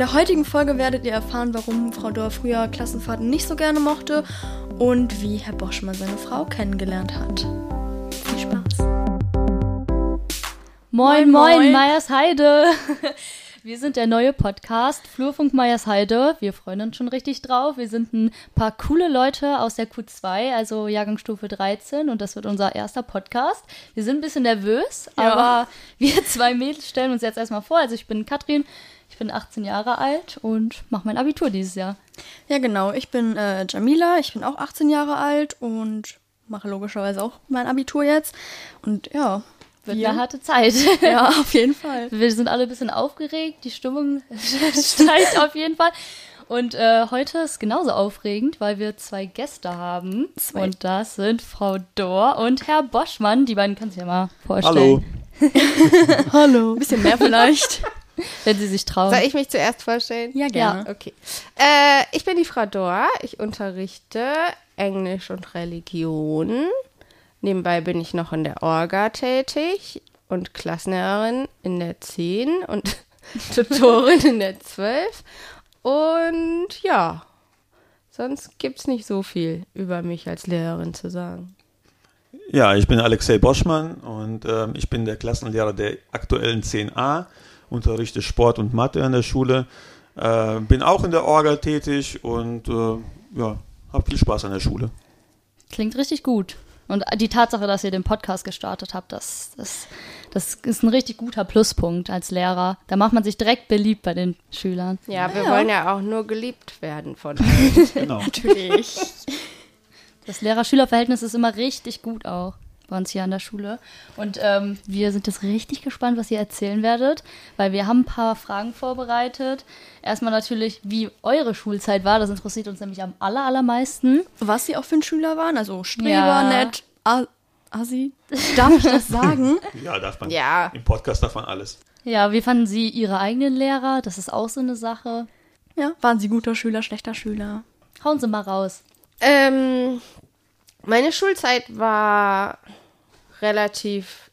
der heutigen Folge werdet ihr erfahren, warum Frau Dörr früher Klassenfahrten nicht so gerne mochte und wie Herr Boschmann seine Frau kennengelernt hat. Viel Spaß. Moin, moin, moin. Meyers Heide. Wir sind der neue Podcast Flurfunk Meyers Heide. Wir freuen uns schon richtig drauf. Wir sind ein paar coole Leute aus der Q2, also Jahrgangsstufe 13 und das wird unser erster Podcast. Wir sind ein bisschen nervös, ja. aber wir zwei Mädels stellen uns jetzt erstmal vor. Also ich bin Katrin, ich bin 18 Jahre alt und mache mein Abitur dieses Jahr. Ja, genau. Ich bin äh, Jamila, ich bin auch 18 Jahre alt und mache logischerweise auch mein Abitur jetzt. Und ja, wird eine harte Zeit. Ja, auf jeden Fall. Wir sind alle ein bisschen aufgeregt, die Stimmung steigt auf jeden Fall. Und äh, heute ist genauso aufregend, weil wir zwei Gäste haben. Zwei. Und das sind Frau Dor und Herr Boschmann. Die beiden kannst du ja mal vorstellen. Hallo. Hallo. Ein bisschen mehr vielleicht. Wenn Sie sich trauen. Soll ich mich zuerst vorstellen? Ja, gerne. Ja. Okay. Äh, ich bin die Frau Dor. Ich unterrichte Englisch und Religion Nebenbei bin ich noch in der Orga tätig und Klassenlehrerin in der 10 und Tutorin in der 12. Und ja, sonst gibt es nicht so viel über mich als Lehrerin zu sagen. Ja, ich bin Alexei Boschmann und äh, ich bin der Klassenlehrer der aktuellen 10a, unterrichte Sport und Mathe an der Schule, äh, bin auch in der Orga tätig und äh, ja, habe viel Spaß an der Schule. Klingt richtig gut. Und die Tatsache, dass ihr den Podcast gestartet habt, das, das, das ist ein richtig guter Pluspunkt als Lehrer. Da macht man sich direkt beliebt bei den Schülern. Ja, wir ja. wollen ja auch nur geliebt werden von euch. genau. Natürlich. Das Lehrer-Schüler-Verhältnis ist immer richtig gut auch bei uns hier an der Schule. Und ähm, wir sind jetzt richtig gespannt, was ihr erzählen werdet, weil wir haben ein paar Fragen vorbereitet. Erstmal natürlich, wie eure Schulzeit war. Das interessiert uns nämlich am aller, allermeisten. Was sie auch für ein Schüler waren, also Streber, ja. nett, Assi. Darf ich das sagen? ja, darf man. Ja. Im Podcast darf man alles. Ja, wie fanden Sie Ihre eigenen Lehrer? Das ist auch so eine Sache. Ja, waren Sie guter Schüler, schlechter Schüler? Hauen Sie mal raus. Ähm, meine Schulzeit war relativ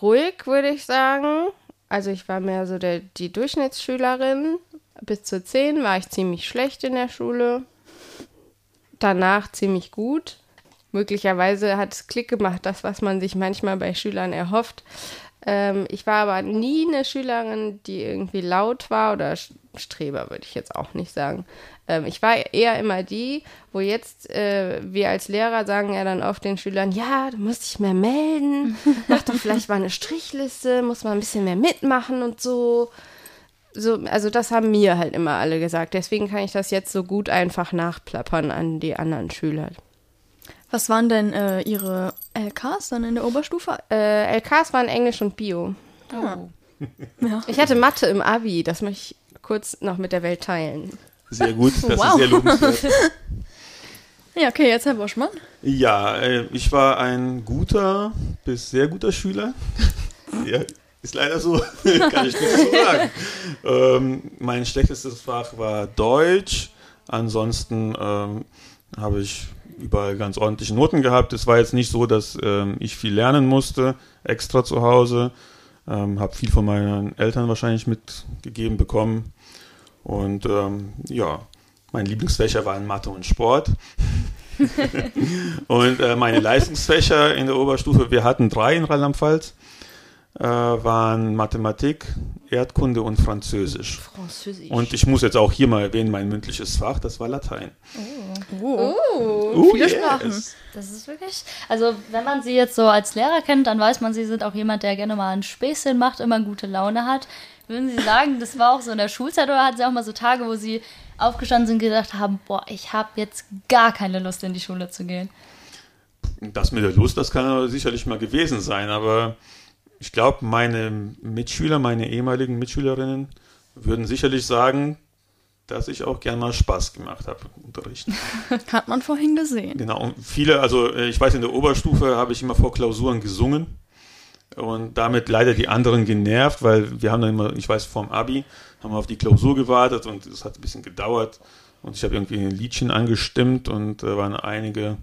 ruhig, würde ich sagen. Also ich war mehr so der, die Durchschnittsschülerin. Bis zu 10 war ich ziemlich schlecht in der Schule. Danach ziemlich gut. Möglicherweise hat es Klick gemacht, das, was man sich manchmal bei Schülern erhofft. Ähm, ich war aber nie eine Schülerin, die irgendwie laut war oder Streber, würde ich jetzt auch nicht sagen. Ähm, ich war eher immer die, wo jetzt äh, wir als Lehrer sagen ja dann oft den Schülern, ja, du musst dich mehr melden, mach doch vielleicht mal eine Strichliste, muss mal ein bisschen mehr mitmachen und so. So, also das haben mir halt immer alle gesagt. Deswegen kann ich das jetzt so gut einfach nachplappern an die anderen Schüler. Was waren denn äh, Ihre LKs dann in der Oberstufe? Äh, LKs waren Englisch und Bio. Oh. Ja. Ich hatte Mathe im Abi, das möchte ich kurz noch mit der Welt teilen. Sehr gut, das wow. ist sehr lobenswert. Ja, okay, jetzt Herr Boschmann. Ja, äh, ich war ein guter bis sehr guter Schüler. ja, ist leider so, kann ich nicht so sagen. Ähm, mein schlechtestes Fach war Deutsch. Ansonsten ähm, habe ich überall ganz ordentliche Noten gehabt. Es war jetzt nicht so, dass ähm, ich viel lernen musste, extra zu Hause. Ähm, habe viel von meinen Eltern wahrscheinlich mitgegeben bekommen. Und ähm, ja, mein Lieblingsfächer waren Mathe und Sport. und äh, meine Leistungsfächer in der Oberstufe, wir hatten drei in Rheinland-Pfalz waren Mathematik, Erdkunde und Französisch. Französisch. Und ich muss jetzt auch hier mal erwähnen, mein mündliches Fach, das war Latein. Oh, oh. oh viele yes. Sprachen. Das ist wirklich, also wenn man sie jetzt so als Lehrer kennt, dann weiß man, sie sind auch jemand, der gerne mal ein Späßchen macht, immer gute Laune hat. Würden Sie sagen, das war auch so in der Schulzeit oder hatten Sie auch mal so Tage, wo Sie aufgestanden sind und gedacht haben, boah, ich habe jetzt gar keine Lust in die Schule zu gehen? Das mit der Lust, das kann sicherlich mal gewesen sein, aber ich glaube, meine Mitschüler, meine ehemaligen Mitschülerinnen würden sicherlich sagen, dass ich auch gern mal Spaß gemacht habe unterrichten. Hat man vorhin gesehen. Genau. Und viele, also äh, ich weiß, in der Oberstufe habe ich immer vor Klausuren gesungen und damit leider die anderen genervt, weil wir haben dann immer, ich weiß, vorm Abi haben wir auf die Klausur gewartet und es hat ein bisschen gedauert und ich habe irgendwie ein Liedchen angestimmt und äh, waren einige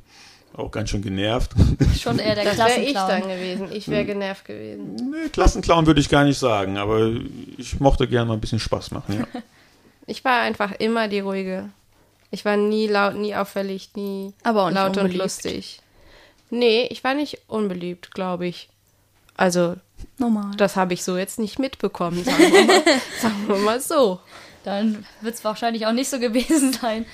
auch ganz schön genervt. Schon eher der das wäre ich dann gewesen. Ich wäre hm. genervt gewesen. Nee, Klassenclown würde ich gar nicht sagen, aber ich mochte gerne mal ein bisschen Spaß machen, ja. Ich war einfach immer die ruhige. Ich war nie laut, nie auffällig, nie Aber auch laut und unbeliebt. lustig. Nee, ich war nicht unbeliebt, glaube ich. Also, Normal. das habe ich so jetzt nicht mitbekommen, sagen wir mal, sagen wir mal so. Dann wird es wahrscheinlich auch nicht so gewesen sein.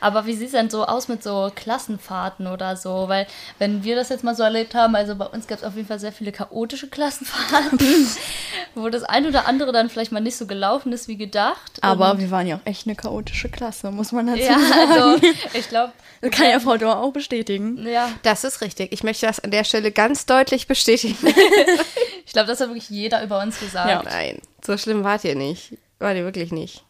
Aber wie sieht es denn so aus mit so Klassenfahrten oder so? Weil, wenn wir das jetzt mal so erlebt haben, also bei uns gab es auf jeden Fall sehr viele chaotische Klassenfahrten, wo das ein oder andere dann vielleicht mal nicht so gelaufen ist wie gedacht. Aber Und- wir waren ja auch echt eine chaotische Klasse, muss man dazu ja, sagen. also ich glaube, das kann ja Frau Dor auch bestätigen. ja, Das ist richtig. Ich möchte das an der Stelle ganz deutlich bestätigen. ich glaube, das hat wirklich jeder über uns gesagt. Ja. Nein, so schlimm wart ihr nicht. Wart ihr wirklich nicht.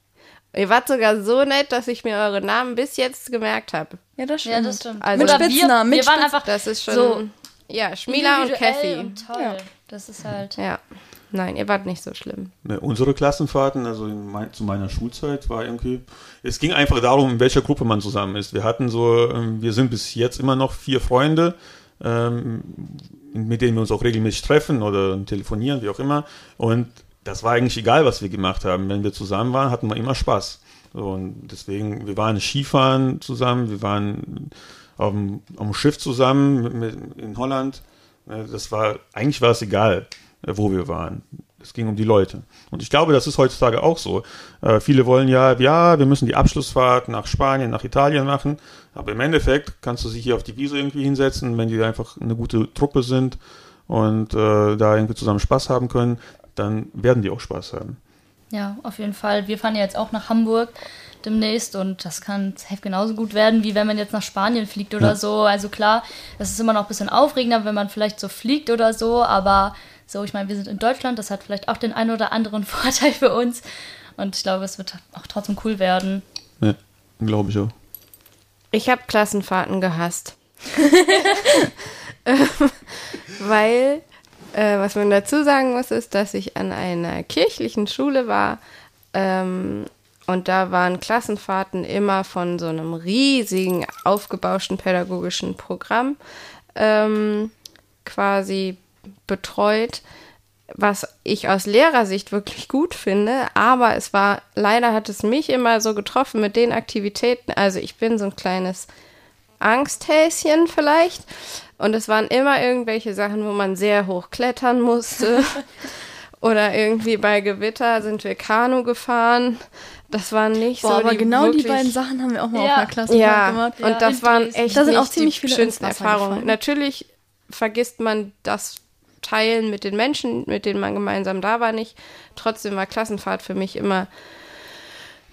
Ihr wart sogar so nett, dass ich mir eure Namen bis jetzt gemerkt habe. Ja, das stimmt. Ja, das stimmt. Also- Mit wir, Spitznamen, wir mit waren einfach Das ist schon. so ja, Schmila und Kathy. Und toll. Ja. Das ist halt. Ja. Nein, ihr wart nicht so schlimm. Ne, Unsere Klassenfahrten, also in mein, zu meiner Schulzeit, war irgendwie. Es ging einfach darum, in welcher Gruppe man zusammen ist. Wir hatten so, ähm, wir sind bis jetzt immer noch vier Freunde, ähm, mit denen wir uns auch regelmäßig treffen oder telefonieren, wie auch immer. Und das war eigentlich egal, was wir gemacht haben. Wenn wir zusammen waren, hatten wir immer Spaß. So, und deswegen, wir waren Skifahren zusammen, wir waren auf dem, auf dem Schiff zusammen mit, mit, in Holland. Äh, Das war, eigentlich war es egal, äh, wo wir waren. Es ging um die Leute. Und ich glaube, das ist heutzutage auch so. Äh, viele wollen ja, ja, wir müssen die Abschlussfahrt nach Spanien, nach Italien machen. Aber im Endeffekt kannst du dich hier auf die Wiese irgendwie hinsetzen, wenn die einfach eine gute Truppe sind und äh, da irgendwie zusammen Spaß haben können, dann werden die auch Spaß haben. Ja, auf jeden Fall. Wir fahren ja jetzt auch nach Hamburg demnächst und das kann safe genauso gut werden, wie wenn man jetzt nach Spanien fliegt oder Ja. so. Also klar, das ist immer noch ein bisschen aufregender, wenn man vielleicht so fliegt oder so, aber so, ich meine, wir sind in Deutschland, das hat vielleicht auch den einen oder anderen Vorteil für uns und ich glaube, es wird auch trotzdem cool werden. Ja, glaube ich auch. Ich habe Klassenfahrten gehasst. Weil, äh, was man dazu sagen muss, ist, dass ich an einer kirchlichen Schule war ähm, und da waren Klassenfahrten immer von so einem riesigen, aufgebauschten pädagogischen Programm ähm, quasi betreut, was ich aus Lehrersicht wirklich gut finde, aber es war, leider hat es mich immer so getroffen mit den Aktivitäten, also ich bin so ein kleines Angsthäschen vielleicht und es waren immer irgendwelche Sachen, wo man sehr hoch klettern musste oder irgendwie bei Gewitter sind wir Kanu gefahren, das waren nicht Boah, so aber die genau die wirklich beiden Sachen haben wir auch mal Ja. auf einer Klasse ja, gemacht. Ja, und das in waren echt Da sind auch nicht ziemlich die viele schönsten Erfahrungen. gefallen. Natürlich vergisst man das Teilen mit den Menschen, mit denen man gemeinsam da war, nicht. Trotzdem war Klassenfahrt für mich immer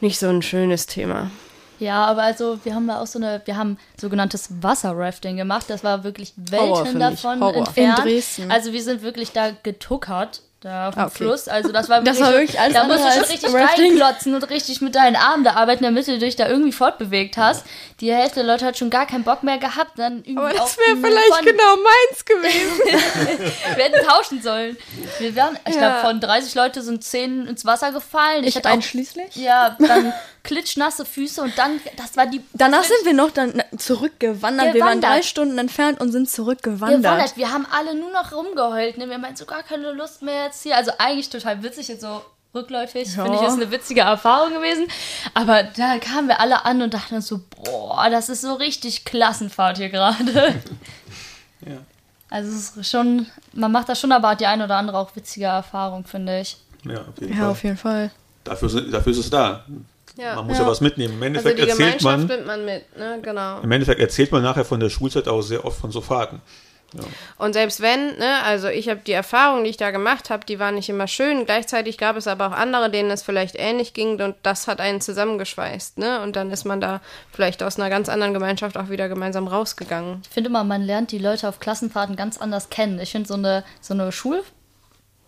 nicht so ein schönes Thema. Ja, aber also wir haben da auch so eine, wir haben sogenanntes Wasserrafting gemacht. Das war wirklich Horror Welten mich, davon Horror. entfernt. In Dresden. Also wir sind wirklich da getuckert. Da auf dem Ah, okay. Fluss. Also das war Das wirklich, war so- wirklich alles Da musst du schon richtig reinklotzen und richtig mit deinen Armen da arbeiten, damit du dich da irgendwie fortbewegt hast. Die Hälfte der Leute hat schon gar keinen Bock mehr gehabt. Dann Aber das wäre vielleicht von- genau meins gewesen. Wir hätten tauschen sollen. Wir waren, ich Ja. glaube, von 30 Leute sind 10 ins Wasser gefallen. Ich hatte auch einschließlich. ja, dann klitschnasse Füße und dann, das war die. Danach sind wir noch dann zurückgewandert. Wir waren drei Stunden entfernt und sind zurückgewandert. gewandert. Wir haben alle nur noch rumgeheult. Ne? Wir meinten so gar keine Lust mehr jetzt hier. Also eigentlich total witzig, jetzt so rückläufig. Ja. Finde ich, ist eine witzige Erfahrung gewesen. Aber da kamen wir alle an und dachten uns so, boah, das ist so richtig Klassenfahrt hier gerade. Ja. Also es ist schon, man macht da schon aber die eine oder andere auch witzige Erfahrung, finde ich. Ja, auf jeden Ja, Fall. auf jeden Fall. Dafür, dafür ist es da. Ja. Man muss ja. Ja. was mitnehmen. Im Also Endeffekt die erzählt Gemeinschaft man. nimmt man mit, ne? Genau. Im Endeffekt erzählt man nachher von der Schulzeit auch sehr oft von so Fahrten. Und selbst wenn, ne, also ich habe die Erfahrungen, die ich da gemacht habe, die waren nicht immer schön. Gleichzeitig gab es aber auch andere, denen es vielleicht ähnlich ging und das hat einen zusammengeschweißt, ne? Und dann ist man da vielleicht aus einer ganz anderen Gemeinschaft auch wieder gemeinsam rausgegangen. Ich finde immer, man lernt die Leute auf Klassenfahrten ganz anders kennen. Ich finde, so eine, so eine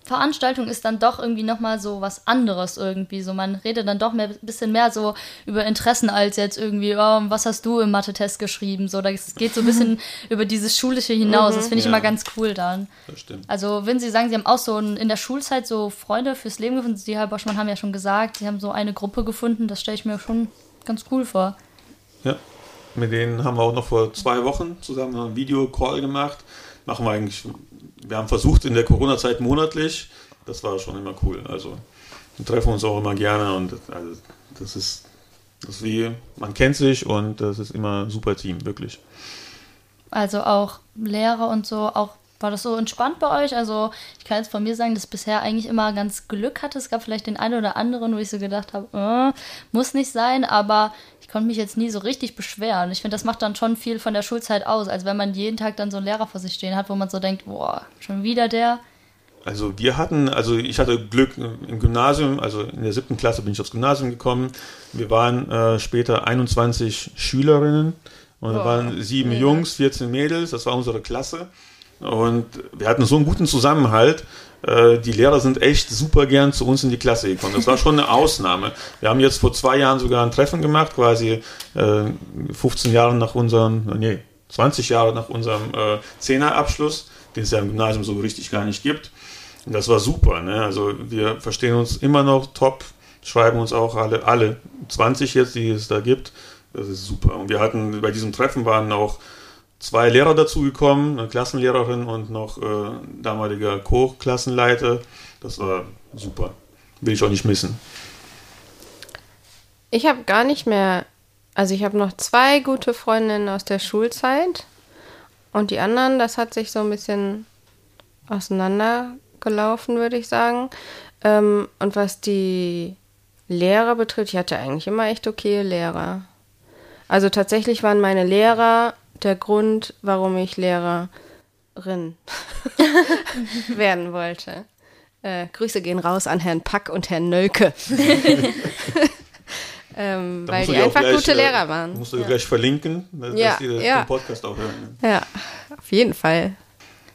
Schulveranstaltung ist dann doch irgendwie nochmal so was anderes irgendwie. So, man redet dann doch ein bisschen mehr so über Interessen als jetzt irgendwie, oh, was hast du im Mathe-Test geschrieben? So, das geht so ein bisschen über dieses Schulische hinaus. Das finde ich Ja. immer ganz cool dann. Das stimmt. Also, wenn Sie sagen, Sie haben auch so in der Schulzeit so Freunde fürs Leben gefunden, Sie, Herr Boschmann, haben ja schon gesagt, Sie haben so eine Gruppe gefunden, das stelle ich mir schon ganz cool vor. Ja. Mit denen haben wir auch noch vor zwei Wochen zusammen einen Videocall gemacht. Machen wir eigentlich, wir haben versucht in der Corona-Zeit monatlich. Das war schon immer cool. Also wir treffen uns auch immer gerne und also, das ist das ist wie, man kennt sich und das ist immer ein super Team, wirklich. Also auch Lehrer und so, auch war das so entspannt bei euch? Also ich kann jetzt von mir sagen, dass ich bisher eigentlich immer ganz Glück hatte. Es gab vielleicht den einen oder anderen, wo ich so gedacht habe, äh, muss nicht sein, aber ich konnte mich jetzt nie so richtig beschweren. Ich finde, das macht dann schon viel von der Schulzeit aus, als wenn man jeden Tag dann so einen Lehrer vor sich stehen hat, wo man so denkt, boah, schon wieder der. Also wir hatten, also ich hatte Glück im Gymnasium, also in der siebten Klasse bin ich aufs Gymnasium gekommen. Wir waren äh, später 21 Schülerinnen und Boah, waren sieben. Jungs, 14 Mädels, das war unsere Klasse. Und wir hatten so einen guten Zusammenhalt. Äh, die Lehrer sind echt super gern zu uns in die Klasse gekommen. Das war schon eine Ausnahme. Wir haben jetzt vor zwei Jahren sogar ein Treffen gemacht, quasi äh, 15 Jahre nach unserem, nee, 20 Jahre nach unserem äh, Zehnerabschluss, den es ja im Gymnasium so richtig gar nicht gibt. Und das war super. Ne? Also wir verstehen uns immer noch top, schreiben uns auch alle, alle 20 jetzt, die es da gibt. Das ist super. Und wir hatten bei diesem Treffen waren auch zwei Lehrer dazugekommen, eine Klassenlehrerin und noch äh, damaliger Co-Klassenleiter. Das war super. Will ich auch nicht missen. Ich habe gar nicht mehr, also ich habe noch zwei gute Freundinnen aus der Schulzeit und die anderen, das hat sich so ein bisschen auseinandergelaufen, würde ich sagen. Ähm, und was die Lehrer betrifft, ich hatte eigentlich immer echt okay Lehrer. Also tatsächlich waren meine Lehrer der Grund, warum ich Lehrerin werden wollte. Äh, Grüße gehen raus an Herrn Pack und Herrn Nölke. ähm, weil die einfach gleich, gute Lehrer äh, waren. Musst du ja. gleich verlinken, dass ja, die ja. den Podcast auch hören. Ja, auf jeden Fall.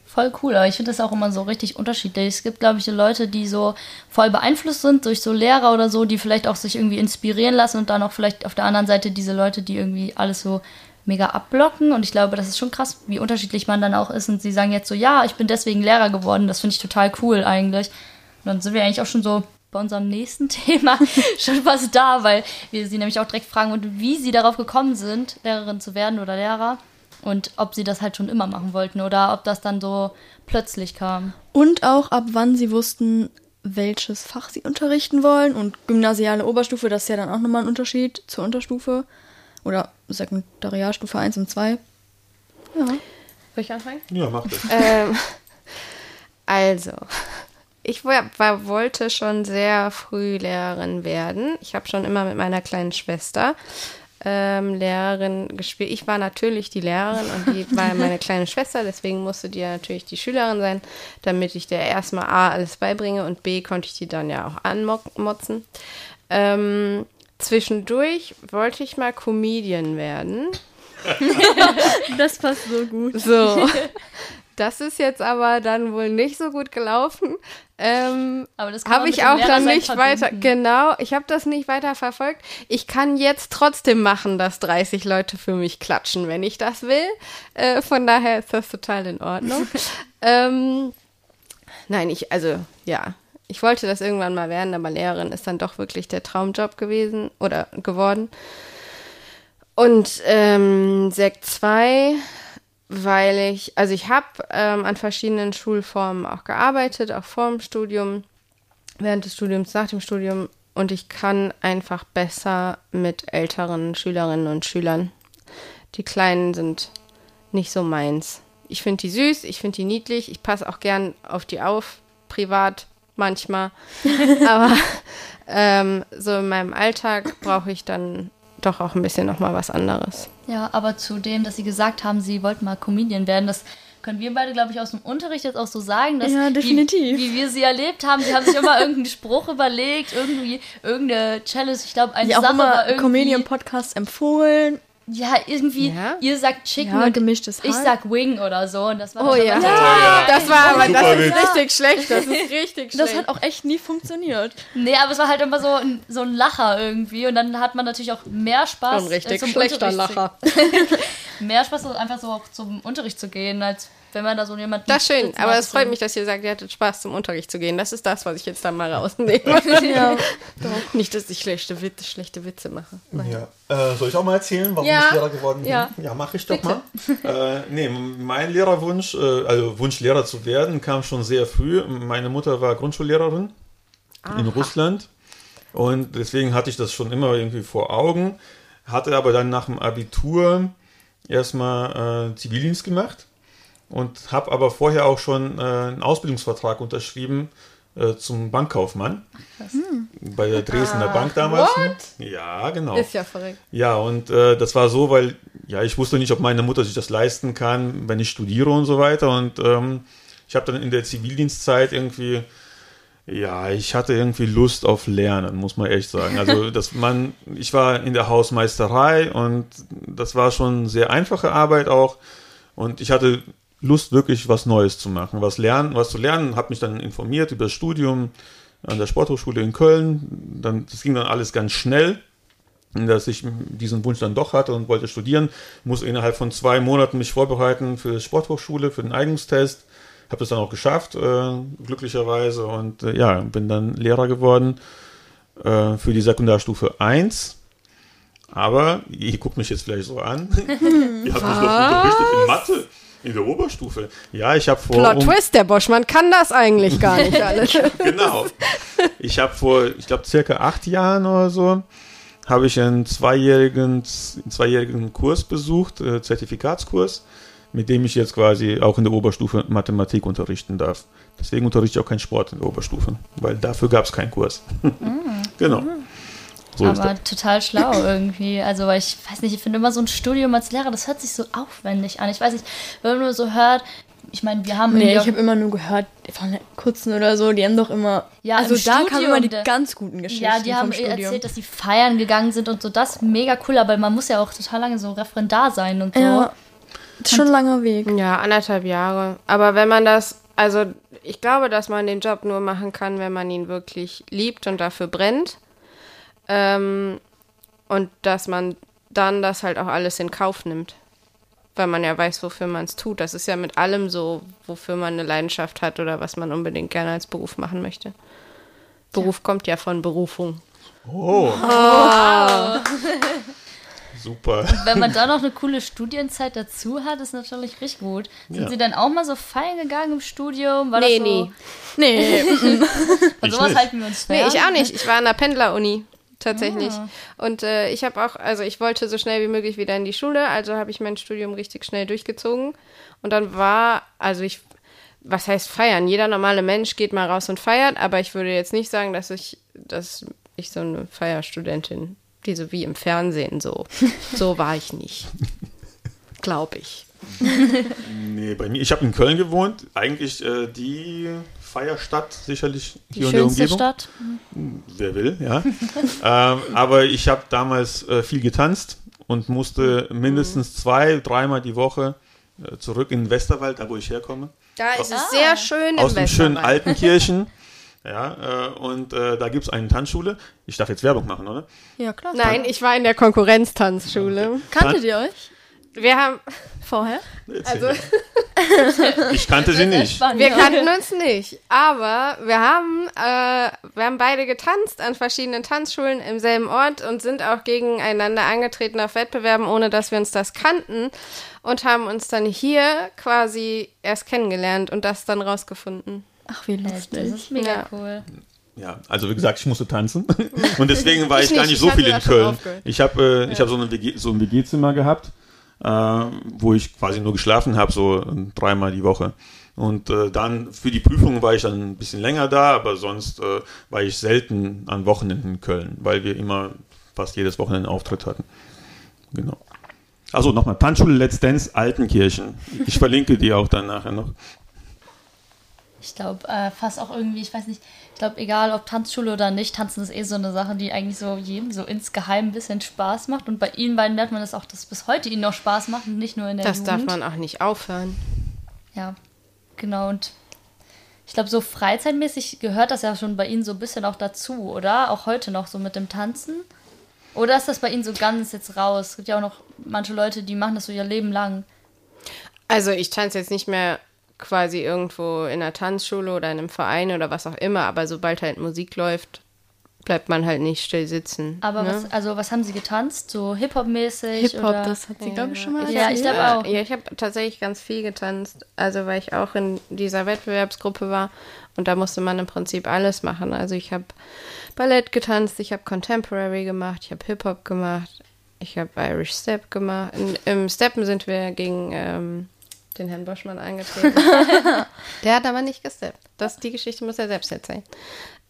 Voll cool, aber ich finde das auch immer so richtig unterschiedlich. Es gibt, glaube ich, Leute, die so voll beeinflusst sind durch so Lehrer oder so, die vielleicht auch sich irgendwie inspirieren lassen und dann auch vielleicht auf der anderen Seite diese Leute, die irgendwie alles so mega abblocken. Und ich glaube, das ist schon krass, wie unterschiedlich man dann auch ist. Und sie sagen jetzt so, ja, ich bin deswegen Lehrer geworden. Das finde ich total cool eigentlich. Und dann sind wir eigentlich auch schon so bei unserem nächsten Thema schon fast da, weil wir sie nämlich auch direkt fragen, und wie sie darauf gekommen sind, Lehrerin zu werden oder Lehrer. Und ob sie das halt schon immer machen wollten oder ob das dann so plötzlich kam. Und auch ab wann sie wussten, welches Fach sie unterrichten wollen. Und gymnasiale Oberstufe, das ist ja dann auch nochmal ein Unterschied zur Unterstufe. Oder Sekundarialstufe 1 und 2. Ja. Soll ich anfangen? Ja, mach das. Ähm, also, ich war, war, wollte schon sehr früh Lehrerin werden. Ich habe schon immer mit meiner kleinen Schwester ähm, Lehrerin gespielt. Ich war natürlich die Lehrerin und die war meine kleine Schwester, deswegen musste die ja natürlich die Schülerin sein, damit ich der erstmal A alles beibringe und B konnte ich die dann ja auch anmotzen. Ähm, Zwischendurch wollte ich mal Comedian werden. das passt so gut. So. Das ist jetzt aber dann wohl nicht so gut gelaufen. Ähm, aber das habe ich auch dann nicht weiter. Genau, ich habe das nicht weiter verfolgt. Ich kann jetzt trotzdem machen, dass 30 Leute für mich klatschen, wenn ich das will. Äh, von daher ist das total in Ordnung. ähm, nein, ich, also ja, ich wollte das irgendwann mal werden, aber Lehrerin ist dann doch wirklich der Traumjob gewesen oder geworden. Und ähm, Sekt 2, weil ich, also ich habe ähm, an verschiedenen Schulformen auch gearbeitet, auch vor dem Studium, während des Studiums, nach dem Studium. Und ich kann einfach besser mit älteren Schülerinnen und Schülern. Die Kleinen sind nicht so meins. Ich finde die süß, ich finde die niedlich, ich passe auch gern auf die auf, privat manchmal. Aber ähm, so in meinem Alltag brauche ich dann doch auch ein bisschen nochmal was anderes. Ja, aber zu dem, dass Sie gesagt haben, Sie wollten mal Comedian werden, das können wir beide, glaube ich, aus dem Unterricht jetzt auch so sagen, dass ja, definitiv. Wie, wie wir sie erlebt haben, sie haben sich immer irgendeinen Spruch überlegt, irgendwie irgendeine Challenge, ich glaube, eine ja, Sache auch immer war irgendwie Comedian Podcast empfohlen ja, irgendwie, ja? ihr sagt Chicken ja, gemischtes Hack. ich sag Wing oder so. Und das war oh ja. ja. Das war aber das ist richtig schlecht. Das ist richtig schlecht. Das hat auch echt nie funktioniert. Nee, aber es war halt immer so ein, so ein Lacher irgendwie. Und dann hat man natürlich auch mehr Spaß. Ein richtig äh, schlechter Lacher. mehr Spaß, einfach so auch zum Unterricht zu gehen, als wenn man da so jemanden. Das ist schön, aber es freut mich, dass ihr sagt, ihr hattet Spaß zum Unterricht zu gehen. Das ist das, was ich jetzt dann mal rausnehme. ja, doch. Nicht, dass ich schlechte Witze, schlechte Witze mache. Ja. Äh, soll ich auch mal erzählen, warum ja. ich Lehrer geworden bin? Ja, ja mache ich doch Bitte. mal. äh, nee, mein Lehrerwunsch, äh, also Wunsch Lehrer zu werden, kam schon sehr früh. Meine Mutter war Grundschullehrerin Aha. in Russland. Und deswegen hatte ich das schon immer irgendwie vor Augen, hatte aber dann nach dem Abitur erstmal äh, Zivildienst gemacht und habe aber vorher auch schon äh, einen Ausbildungsvertrag unterschrieben äh, zum Bankkaufmann. Bei der Dresdner Bank damals. Ja, genau. Ist ja verrückt. Ja, und äh, das war so, weil ja, ich wusste nicht, ob meine Mutter sich das leisten kann, wenn ich studiere und so weiter. Und ähm, ich habe dann in der Zivildienstzeit irgendwie, ja, ich hatte irgendwie Lust auf Lernen, muss man echt sagen. Also, dass man, ich war in der Hausmeisterei und das war schon sehr einfache Arbeit auch. Und ich hatte Lust, wirklich was Neues zu machen, was lernen, was zu lernen, habe mich dann informiert über das Studium an der Sporthochschule in Köln. Dann, das ging dann alles ganz schnell, dass ich diesen Wunsch dann doch hatte und wollte studieren. Muss innerhalb von zwei Monaten mich vorbereiten für die Sporthochschule, für den Eignungstest. Habe das dann auch geschafft, äh, glücklicherweise. Und äh, ja, bin dann Lehrer geworden äh, für die Sekundarstufe 1. Aber, ihr guckt mich jetzt vielleicht so an. ihr habt mich doch unterrichtet in Mathe. In der Oberstufe. Ja, ich habe vor. Plot um- Twist, der Boschmann kann das eigentlich gar nicht alles. genau. Ich habe vor, ich glaube, circa acht Jahren oder so, habe ich einen zweijährigen, einen zweijährigen Kurs besucht, äh, Zertifikatskurs, mit dem ich jetzt quasi auch in der Oberstufe Mathematik unterrichten darf. Deswegen unterrichte ich auch keinen Sport in der Oberstufe, weil dafür gab es keinen Kurs. genau. So ist Aber das. total schlau irgendwie. Also, weil ich weiß nicht, ich finde immer so ein Studium als Lehrer, das hört sich so aufwendig an. Ich weiß nicht, wenn man nur so hört, ich meine, wir haben Nee, ich habe immer nur gehört, von Kurzen oder so, die haben doch immer. Ja, also im da kamen Studium, immer die ganz guten Geschichten. ja, die haben erzählt, dass sie feiern gegangen sind und so. Das mega cool, aber man muss ja auch total lange so Referendar sein und so. Ja, ist schon ein langer Weg. Ja, anderthalb Jahre. Aber wenn man das, also ich glaube, dass man den Job nur machen kann, wenn man ihn wirklich liebt und dafür brennt. Ähm, und dass man dann das halt auch alles in Kauf nimmt. Weil man ja weiß, wofür man es tut. Das ist ja mit allem so, wofür man eine Leidenschaft hat oder was man unbedingt gerne als Beruf machen möchte. Beruf kommt ja von Berufung. Oh. Super. Wenn man da noch eine coole Studienzeit dazu hat, ist natürlich richtig gut. Sind Ja. Sie dann auch mal so feiern gegangen im Studium? War Nee, das so, nie. Nee, Von Ich sowas nicht. halten wir uns fern. Nee, ich auch nicht. Ich war an der Pendleruni tatsächlich. Ah. Und äh, ich habe auch, also ich wollte so schnell wie möglich wieder in die Schule, also habe ich mein Studium richtig schnell durchgezogen. Und dann war, also ich, was heißt feiern? Jeder normale Mensch geht mal raus und feiert, aber ich würde jetzt nicht sagen, dass ich, dass ich so eine Feierstudentin, die so wie im Fernsehen so, so war ich nicht. Glaube ich. Nee, bei mir, ich habe in Köln gewohnt, eigentlich äh, die Feierstadt sicherlich Die hier in der schönste Umgebung. Stadt. Wer will, ja. ähm, aber ich habe damals äh, viel getanzt und musste mindestens zwei, dreimal die Woche äh, zurück in den Westerwald, da wo ich herkomme. Da ist Ah. es sehr schön aus im dem schönen. Altenkirchen. Ja, äh, und äh, da gibt es eine Tanzschule. Ich darf jetzt Werbung machen, oder? ja klar. Nein, ich war in der Konkurrenztanzschule. Kanntet ihr euch Wir haben, vorher? also Ich kannte sie nicht. Wir kannten uns nicht, aber wir haben, äh, wir haben beide getanzt an verschiedenen Tanzschulen im selben Ort und sind auch gegeneinander angetreten auf Wettbewerben, ohne dass wir uns das kannten und haben uns dann hier quasi erst kennengelernt und das dann rausgefunden. Ach, wie Das lustig. ist mega Ja. cool. Ja, also wie gesagt, ich musste tanzen. Und deswegen war ich, Ich gar nicht, nicht ich so viel in Köln. Ich habe äh, ich hab so, eine WG so ein WG-Zimmer gehabt, äh, wo ich quasi nur geschlafen habe, so dreimal die Woche. Und äh, dann für die Prüfung war ich dann ein bisschen länger da, aber sonst äh, war ich selten an Wochenenden in Köln, weil wir immer fast jedes Wochenende einen Auftritt hatten. Genau. Also nochmal, Tanzschule Let's Dance Altenkirchen. Ich verlinke die auch dann nachher noch. Ich glaube, äh, fast auch irgendwie, ich weiß nicht, ich glaube, egal ob Tanzschule oder nicht, Tanzen ist eh so eine Sache, die eigentlich so jedem so insgeheim ein bisschen Spaß macht. Und bei Ihnen beiden merkt man das auch, dass bis heute Ihnen noch Spaß macht und nicht nur in der Das Jugend. darf man auch nicht aufhören. Ja, genau. Und ich glaube, so freizeitmäßig gehört das ja schon bei Ihnen so ein bisschen auch dazu, oder? Auch heute noch so mit dem Tanzen? Oder ist das bei Ihnen so ganz jetzt raus? Es gibt ja auch noch manche Leute, die machen das so ihr Leben lang. Also ich tanze jetzt nicht mehr quasi irgendwo in einer Tanzschule oder in einem Verein oder was auch immer, aber sobald halt Musik läuft, bleibt man halt nicht still sitzen. Aber ne? was, also was haben Sie getanzt? So Hip-Hop-mäßig? Hip-Hop, das hat sie, glaube ich, schon mal Ja, ich glaube auch. Ja, ich habe tatsächlich ganz viel getanzt, also weil ich auch in dieser Wettbewerbsgruppe war und da musste man im Prinzip alles machen. Also ich habe Ballett getanzt, ich habe Contemporary gemacht, ich habe Hip-Hop gemacht, ich habe Irish Step gemacht. In, Im Steppen sind wir gegen ähm, den Herrn Boschmann angetreten. Der hat aber nicht gesteppt. Das, die Geschichte muss er selbst erzählen.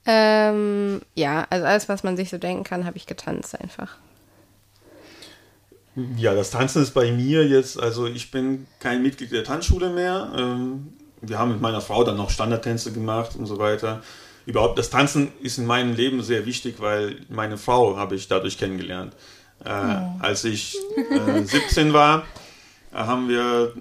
Ähm, ja, also alles, was man sich so denken kann, habe ich getanzt einfach. Ja, das Tanzen ist bei mir jetzt, also ich bin kein Mitglied der Tanzschule mehr. Ähm, wir haben mit meiner Frau dann noch Standardtänze gemacht und so weiter. Überhaupt, das Tanzen ist in meinem Leben sehr wichtig, weil meine Frau habe ich dadurch kennengelernt. Äh, Als ich äh, 17 war, haben wir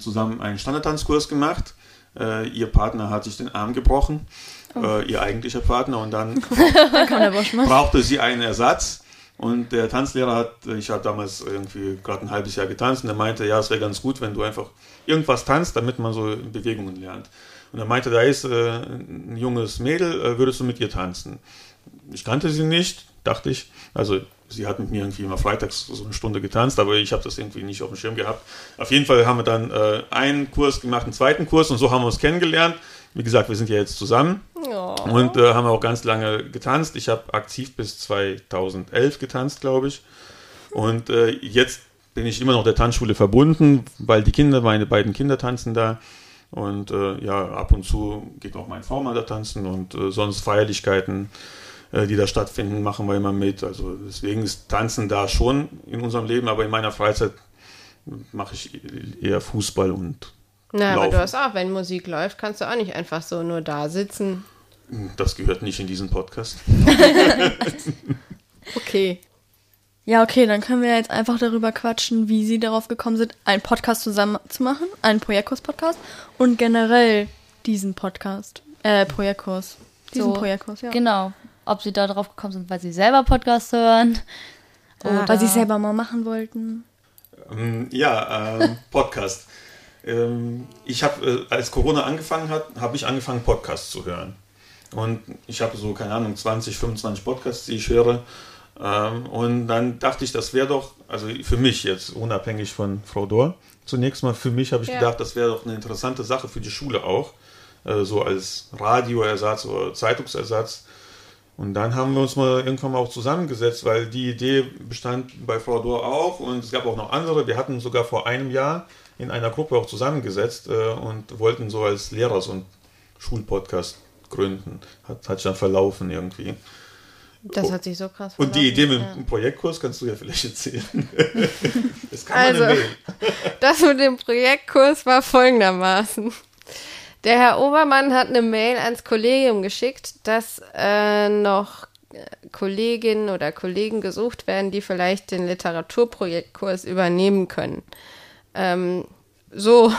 zusammen einen Standardtanzkurs gemacht. Äh, ihr Partner hat sich den Arm gebrochen, äh, ihr eigentlicher Partner, und dann brauchte sie einen Ersatz. Und der Tanzlehrer hat, ich habe damals irgendwie gerade ein halbes Jahr getanzt, und er meinte, ja, es wäre ganz gut, wenn du einfach irgendwas tanzt, damit man so Bewegungen lernt. Und er meinte, da ist äh, ein junges Mädel, äh, würdest du mit ihr tanzen? Ich kannte sie nicht, dachte ich. Also sie hat mit mir irgendwie immer freitags so eine Stunde getanzt, aber ich habe das irgendwie nicht auf dem Schirm gehabt. Auf jeden Fall haben wir dann äh, einen Kurs gemacht, einen zweiten Kurs und so haben wir uns kennengelernt. Wie gesagt, wir sind ja jetzt zusammen. Und äh, haben auch ganz lange getanzt. Ich habe aktiv bis 2011 getanzt, glaube ich. Und äh, jetzt bin ich immer noch der Tanzschule verbunden, weil die Kinder, meine beiden Kinder tanzen da. Und äh, ja, ab und zu geht auch mein V mal da tanzen und äh, sonst Feierlichkeiten, die da stattfinden, machen wir immer mit. Also deswegen ist Tanzen da schon in unserem Leben, aber in meiner Freizeit mache ich eher Fußball und Na, aber Laufen. du hast auch, wenn Musik läuft, kannst du auch nicht einfach so nur da sitzen. das gehört nicht in diesen Podcast. Okay. Ja, okay, dann können wir jetzt einfach darüber quatschen, wie sie darauf gekommen sind, einen Podcast zusammen zu machen, einen Projektkurs-Podcast und generell diesen Podcast, äh, Projektkurs. Diesen So, Projektkurs, ja. Genau. Ob Sie da drauf gekommen sind, weil Sie selber Podcasts hören. Oh, weil sie selber mal machen wollten. Ähm, Ja, ähm, Podcast. ähm, ich habe, äh, als Corona angefangen hat, habe ich angefangen, Podcasts zu hören. Und ich habe so, keine Ahnung, 20, 25 Podcasts, die ich höre. Ähm, und dann dachte ich, das wäre doch, also für mich jetzt, unabhängig von Frau Dohr, zunächst mal für mich habe ich Ja. gedacht, das wäre doch eine interessante Sache für die Schule auch. Äh, so als Radioersatz oder Zeitungsersatz. Und dann haben wir uns mal irgendwann mal auch zusammengesetzt, weil die Idee bestand bei Frau Dohr auch und es gab auch noch andere. Wir hatten sogar vor einem Jahr in einer Gruppe auch zusammengesetzt äh, und wollten so als Lehrer so einen Schulpodcast gründen. Hat, hat sich dann verlaufen irgendwie. Das hat sich so krass Und die Idee mit verlaufen, dem Projektkurs kannst du ja vielleicht erzählen. das kann man Also-. Das mit dem Projektkurs war folgendermaßen. Der Herr Obermann hat eine Mail ans Kollegium geschickt, dass äh, noch äh, Kolleginnen oder Kollegen gesucht werden, die vielleicht den Literaturprojektkurs übernehmen können. Ähm, so,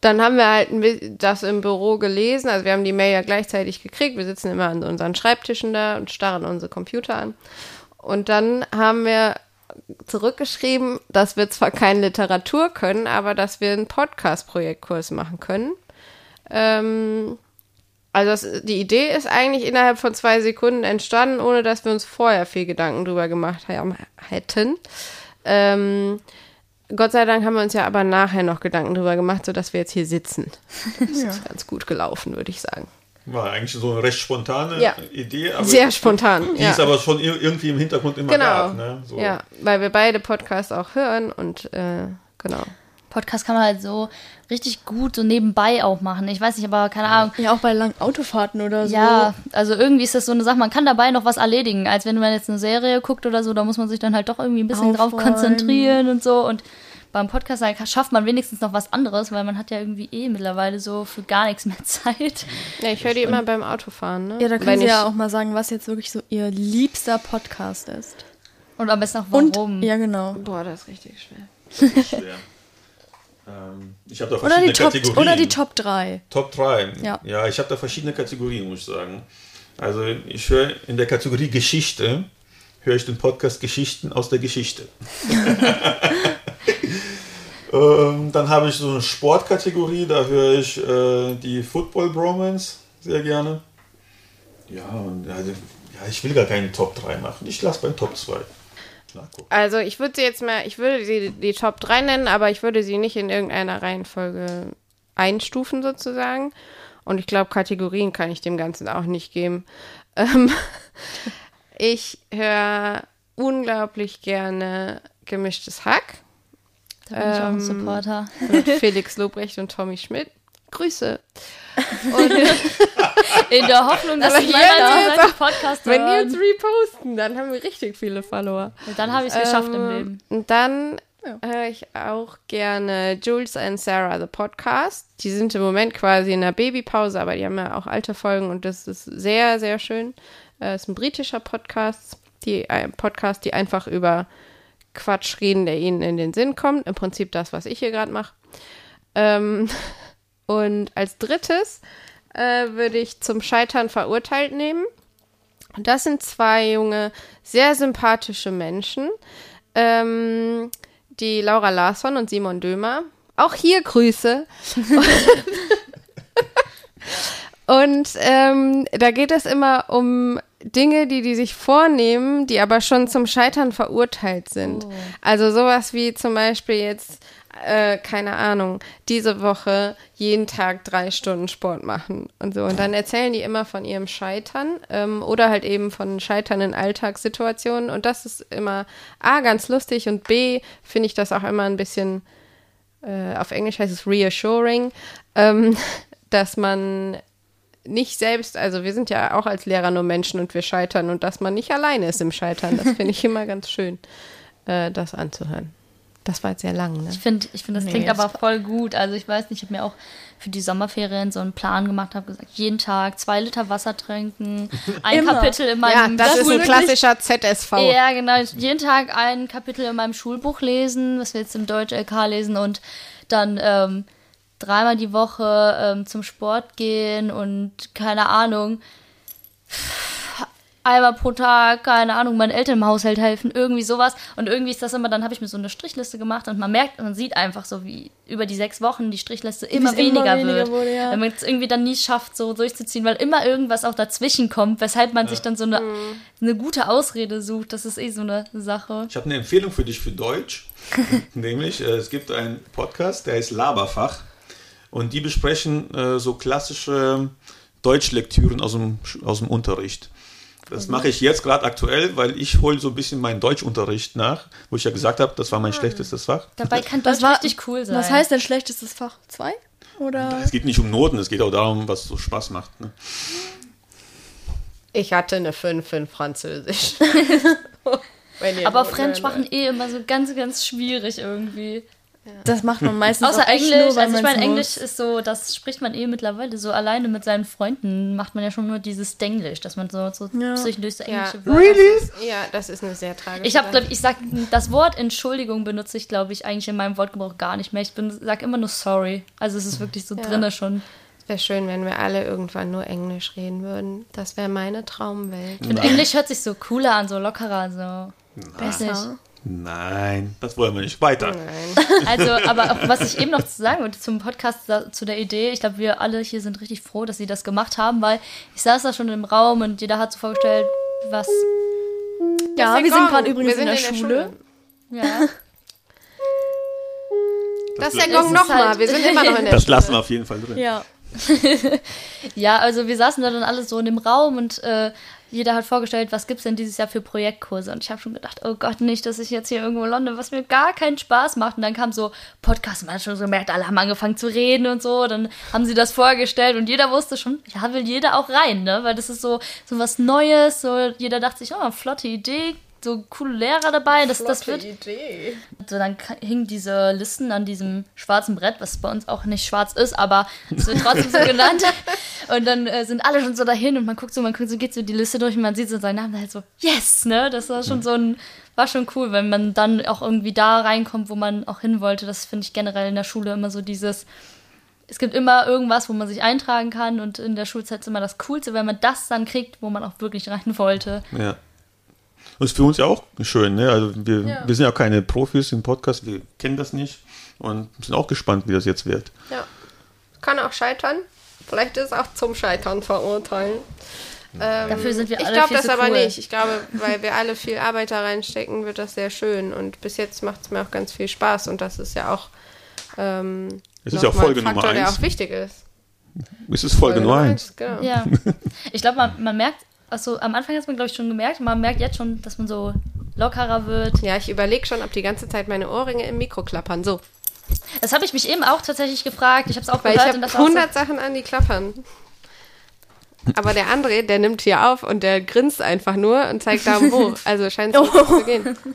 dann haben wir halt das im Büro gelesen. Also wir haben die Mail ja gleichzeitig gekriegt. Wir sitzen immer an unseren Schreibtischen da und starren unsere Computer an. Und dann haben wir zurückgeschrieben, dass wir zwar keine Literatur können, aber dass wir einen Podcast-Projektkurs machen können. Ähm, also das, die Idee ist eigentlich innerhalb von zwei Sekunden entstanden, ohne dass wir uns vorher viel Gedanken drüber gemacht haben, hätten. Ähm, Gott sei Dank haben wir uns ja aber nachher noch Gedanken drüber gemacht, sodass wir jetzt hier sitzen. Das ist ganz gut gelaufen, würde ich sagen. War eigentlich so eine recht spontane Ja. Idee, aber Sehr spontan. die ja. ist aber schon ir- irgendwie im Hintergrund immer genau. gab. Ne? So. Ja, weil wir beide Podcasts auch hören und äh, genau. Podcast kann man halt so richtig gut so nebenbei auch machen. Ich weiß nicht, aber keine Ahnung. Ja, auch bei langen Autofahrten oder so. Ja, also irgendwie ist das so eine Sache, man kann dabei noch was erledigen, als wenn man jetzt eine Serie guckt oder so, da muss man sich dann halt doch irgendwie ein bisschen drauf Aufräumen. konzentrieren und so. Und beim Podcast schafft man wenigstens noch was anderes, weil man hat ja irgendwie eh mittlerweile so für gar nichts mehr Zeit. Ja, ich höre die immer beim Autofahren. Ne? Ja, da können Wenn sie ich, ja auch mal sagen, was jetzt wirklich so ihr liebster Podcast ist. Und am besten auch Und, warum. ja genau. Boah, das ist richtig schwer. Das ist schwer. Ähm, ich habe da Oder verschiedene die, Top, Kategorien. oder die Top 3. Top 3. Ja. ja ich habe da verschiedene Kategorien, muss ich sagen. Also ich höre in der Kategorie Geschichte, höre ich den Podcast Geschichten aus der Geschichte. ähm, dann habe ich so eine Sportkategorie, da höre ich äh, die Football Bromance sehr gerne. Ja, und also, ja, ich will gar keine Top 3 machen. Ich lasse beim Top 2. Also ich würde sie jetzt mal, ich würde sie die Top 3 nennen, aber ich würde sie nicht in irgendeiner Reihenfolge einstufen sozusagen. Und ich glaube, Kategorien kann ich dem Ganzen auch nicht geben. Ähm, ich höre unglaublich gerne gemischtes Hack Da bin ich auch ein Ähm, Supporter. mit Felix Lobrecht und Tommy Schmidt. Grüße. In der Hoffnung, dass wenn wir jetzt auch- Podcast Wenn die uns hören. reposten, dann haben wir richtig viele Follower. Dann habe ich es geschafft im Ähm, Leben. Und dann Ja. höre ich auch gerne Jules and Sarah, the Podcast. Die sind im Moment quasi in der Babypause, aber die haben ja auch alte Folgen und das ist sehr, sehr schön. Äh, ist ein britischer Podcast, die, ein Podcast, die einfach über Quatsch reden, der ihnen in den Sinn kommt. Im Prinzip das, was ich hier gerade mache. Ähm, und als drittes äh, würde ich zum Scheitern verurteilt nehmen. Und das sind zwei junge, sehr sympathische Menschen. Ähm, die Laura Larsson und Simon Dömer. Auch hier Grüße. und ähm, da geht es immer um Dinge, die die sich vornehmen, die aber schon zum Scheitern verurteilt sind. Also sowas wie zum Beispiel jetzt, äh, keine Ahnung, diese Woche jeden Tag drei Stunden Sport machen und so. Und dann erzählen die immer von ihrem Scheitern ähm, oder halt eben von Scheitern in Alltagssituationen. Und das ist immer A, ganz lustig und B, finde ich das auch immer ein bisschen, äh, auf Englisch heißt es reassuring, ähm, dass man nicht selbst, also wir sind ja auch als Lehrer nur Menschen und wir scheitern und dass man nicht alleine ist im Scheitern. Das finde ich immer ganz schön, äh, das anzuhören. Das war jetzt sehr lang, ne? Ich finde, ich find, das Nee, klingt aber voll gut. Also ich weiß nicht, ich habe mir auch für die Sommerferien so einen Plan gemacht, habe gesagt, jeden Tag zwei Liter Wasser trinken, ein Immer. Kapitel in Ja, meinem das ist ein Schul- klassischer ZSV. Ja, genau. Jeden Tag ein Kapitel in meinem Schulbuch lesen, was wir jetzt im Deutsch-LK lesen und dann ähm, dreimal die Woche ähm, zum Sport gehen und keine Ahnung. Einmal pro Tag, keine Ahnung, meinen Eltern im Haushalt helfen, irgendwie sowas. Und irgendwie ist das immer, dann habe ich mir so eine Strichliste gemacht und man merkt, man sieht einfach so, wie über die sechs Wochen die Strichliste immer es immer weniger, weniger wird. wurde, ja. Wenn man es irgendwie dann nie schafft, so durchzuziehen, weil immer irgendwas auch dazwischen kommt, weshalb man sich dann so eine, eine gute Ausrede sucht. Das ist eh so eine Sache. Ich habe eine Empfehlung für dich für Deutsch. Nämlich, äh, es gibt einen Podcast, der heißt Laberfach. Und die besprechen äh, so klassische Deutschlektüren aus dem, aus dem Unterricht. Das mache ich jetzt gerade aktuell, weil ich hole so ein bisschen meinen Deutschunterricht nach, wo ich ja gesagt habe, das war mein schlechtestes Fach. Dabei kann Das Deutsch war- richtig cool sein. Was heißt denn schlechtestes Fach? Zwei? Oder? Es geht nicht um Noten, es geht auch darum, was so Spaß macht. Ne? Ich hatte eine 5 in Französisch. Aber Fremdsprachen eh immer so ganz, ganz schwierig irgendwie. Das macht man meistens Außer Englisch. nur, weil also ich meine, Englisch ist so, das spricht man eh mittlerweile so alleine mit seinen Freunden. Macht man ja schon nur dieses Denglisch, dass man so, so Ja. zwischendurch so Ja. englische Wörter. Really? Ja, das ist eine sehr tragische Ich habe, Sache. glaube ich, sag das Wort Entschuldigung benutze ich, glaube ich, eigentlich in meinem Wortgebrauch gar nicht mehr. Ich bin, sag immer nur sorry. Also es ist wirklich so Ja. drinne schon. Wäre schön, wenn wir alle irgendwann nur Englisch reden würden. Das wäre meine Traumwelt. Finde, Englisch hört sich so cooler an, so lockerer, so. Besser. Nein, das wollen wir nicht. Weiter. Nein. Also, aber auch, was ich eben noch zu sagen wollte zum Podcast, zu der Idee, ich glaube, wir alle hier sind richtig froh, dass sie das gemacht haben, weil ich saß da schon im Raum und jeder hat so vorgestellt, was, Ja, wir sind gerade übrigens Wir in sind der, Schule. ja, Das ist Das der ist Gong es nochmal. halt. Wir sind immer noch in der Das Schule. lassen wir auf jeden Fall drin. Ja. ja, also wir saßen da dann alle so in dem Raum und äh, jeder hat vorgestellt, was gibt's denn dieses Jahr für Projektkurse? Und ich habe schon gedacht, oh Gott, nicht, dass ich jetzt hier irgendwo lande, was mir gar keinen Spaß macht. Und dann kam so Podcast man hat schon so gemerkt, alle haben angefangen zu reden und so, dann haben sie das vorgestellt und jeder wusste schon, ja, will jeder auch rein, ne, weil das ist so, so was Neues, so jeder dachte sich, oh, flotte Idee, so coole Lehrer dabei, das, das wird Idee. so, dann hingen diese Listen an diesem schwarzen Brett, was bei uns auch nicht schwarz ist, aber es wird trotzdem so genannt. Und dann äh, sind alle schon so dahin und man guckt so, man guckt so, geht so die Liste durch und man sieht so seinen Namen halt so, yes, ne? Das war schon so ein, war schon cool, wenn man dann auch irgendwie da reinkommt, wo man auch hin wollte. Das finde ich generell in der Schule immer so dieses, es gibt immer irgendwas, wo man sich eintragen kann und in der Schulzeit ist immer das Coolste, wenn man das dann kriegt, wo man auch wirklich rein wollte. Ja. Und ist für uns ja auch schön, ne? Also wir, Ja. wir sind ja keine Profis im Podcast, wir kennen das nicht und sind auch gespannt, wie das jetzt wird. Ja. Kann auch scheitern. Vielleicht ist es auch zum Scheitern verurteilen. Ähm, Dafür sind wir ich alle glaube viel das zu aber cool. nicht. Ich glaube, weil wir alle viel Arbeit da reinstecken, wird das sehr schön. Und bis jetzt macht es mir auch ganz viel Spaß. Und das ist ja auch ähm, Es ist ja auch Folge ein Faktor, Nummer der eins. auch wichtig ist. Es ist Folge Nummer eins. Genau. Ja. Ich glaube, man, man merkt, also am Anfang hat man, glaube ich, schon gemerkt, man merkt jetzt schon, dass man so lockerer wird. Ja, ich überlege schon, ob die ganze Zeit meine Ohrringe im Mikro klappern. So, Das habe ich mich eben auch tatsächlich gefragt. Ich habe es auch weil ich gehört und habe das auch so, 100 Sachen an, die klappern. Aber der André, der nimmt hier auf und der grinst einfach nur und zeigt Daumen hoch. Also scheint es Oh. wirklich zu gehen.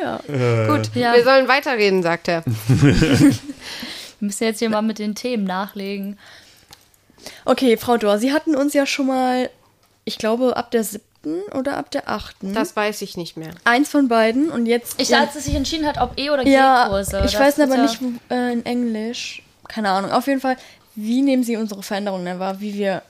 Ja. Gut, Ja. wir sollen weiterreden, sagt er. wir müssen jetzt hier mal mit den Themen nachlegen. Okay, Frau Dor, Sie hatten uns ja schon mal, ich glaube, ab der siebten oder ab der achten. Das weiß ich nicht mehr. Eins von beiden und jetzt. Ich, ja, als es sich entschieden hat, ob E- oder ja, G-Kurse. ich das weiß aber ja- nicht äh, in Englisch. Keine Ahnung. Auf jeden Fall, wie nehmen Sie unsere Veränderungen denn wahr? Wie wir.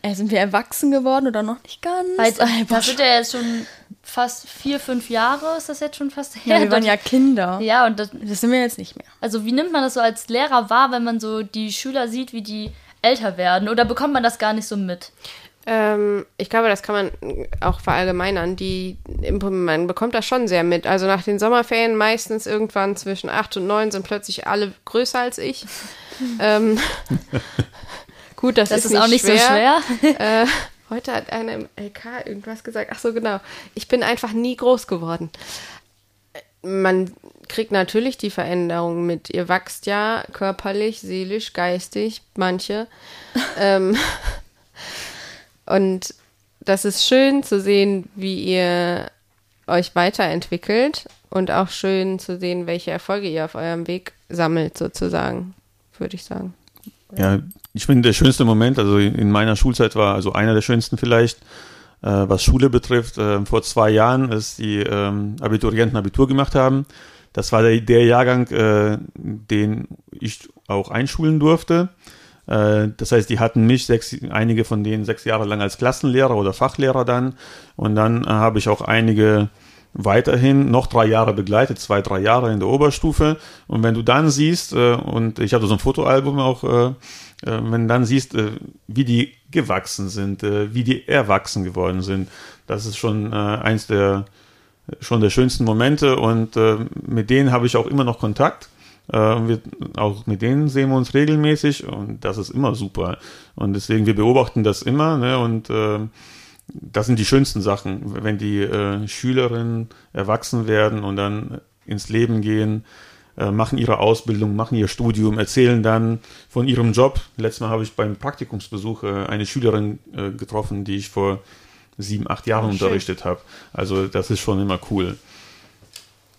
Äh, sind wir erwachsen geworden oder noch nicht ganz? Weil, das sind ja jetzt schon fast vier, fünf Jahre, ist das jetzt schon fast her. ja, wir waren ja Kinder. ja, und das, Das sind wir jetzt nicht mehr. also wie nimmt man das so als Lehrer wahr, wenn man so die Schüler sieht, wie die älter werden? Oder bekommt man das gar nicht so mit? Ähm, ich glaube, das kann man auch verallgemeinern. Die, man bekommt das schon sehr mit. Also nach den Sommerferien meistens irgendwann zwischen acht und neun sind plötzlich alle größer als ich. ähm, gut, das, Das ist, ist, nicht auch nicht schwer. so schwer. Äh, heute hat einer im LK irgendwas gesagt. Ach so, genau. Ich bin einfach nie groß geworden. Man kriegt natürlich die Veränderungen mit. Ihr wachst ja körperlich, seelisch, geistig, manche. ähm, und das ist schön zu sehen, wie ihr euch weiterentwickelt und auch schön zu sehen, welche Erfolge ihr auf eurem Weg sammelt, sozusagen, würde ich sagen. Ja, ich finde, der schönste Moment, also in meiner Schulzeit war, also einer der schönsten vielleicht, äh, was Schule betrifft, äh, vor zwei Jahren, als die ähm, Abiturienten Abitur gemacht haben. Das war der, der Jahrgang, äh, den ich auch einschulen durfte. Äh, das heißt, die hatten mich, sechs, einige von denen sechs Jahre lang als Klassenlehrer oder Fachlehrer dann. Und dann äh, habe ich auch einige weiterhin noch drei Jahre begleitet, zwei, drei Jahre in der Oberstufe. Und wenn du dann siehst, äh, und ich hatte so ein Fotoalbum auch, äh, äh, wenn du dann siehst, wie die gewachsen sind, wie die erwachsen geworden sind, das ist schon eins der schon der schönsten Momente und äh, mit denen habe ich auch immer noch Kontakt. Äh, wir, auch mit denen sehen wir uns regelmäßig und das ist immer super. Und deswegen, wir beobachten das immer ne, und äh, das sind die schönsten Sachen, wenn die äh, Schülerinnen erwachsen werden und dann ins Leben gehen, äh, machen ihre Ausbildung, machen ihr Studium, erzählen dann von ihrem Job. Letztes Mal habe ich beim Praktikumsbesuch äh, eine Schülerin äh, getroffen, die ich vor sieben, acht Jahren schön. unterrichtet habe. Also das ist schon immer cool.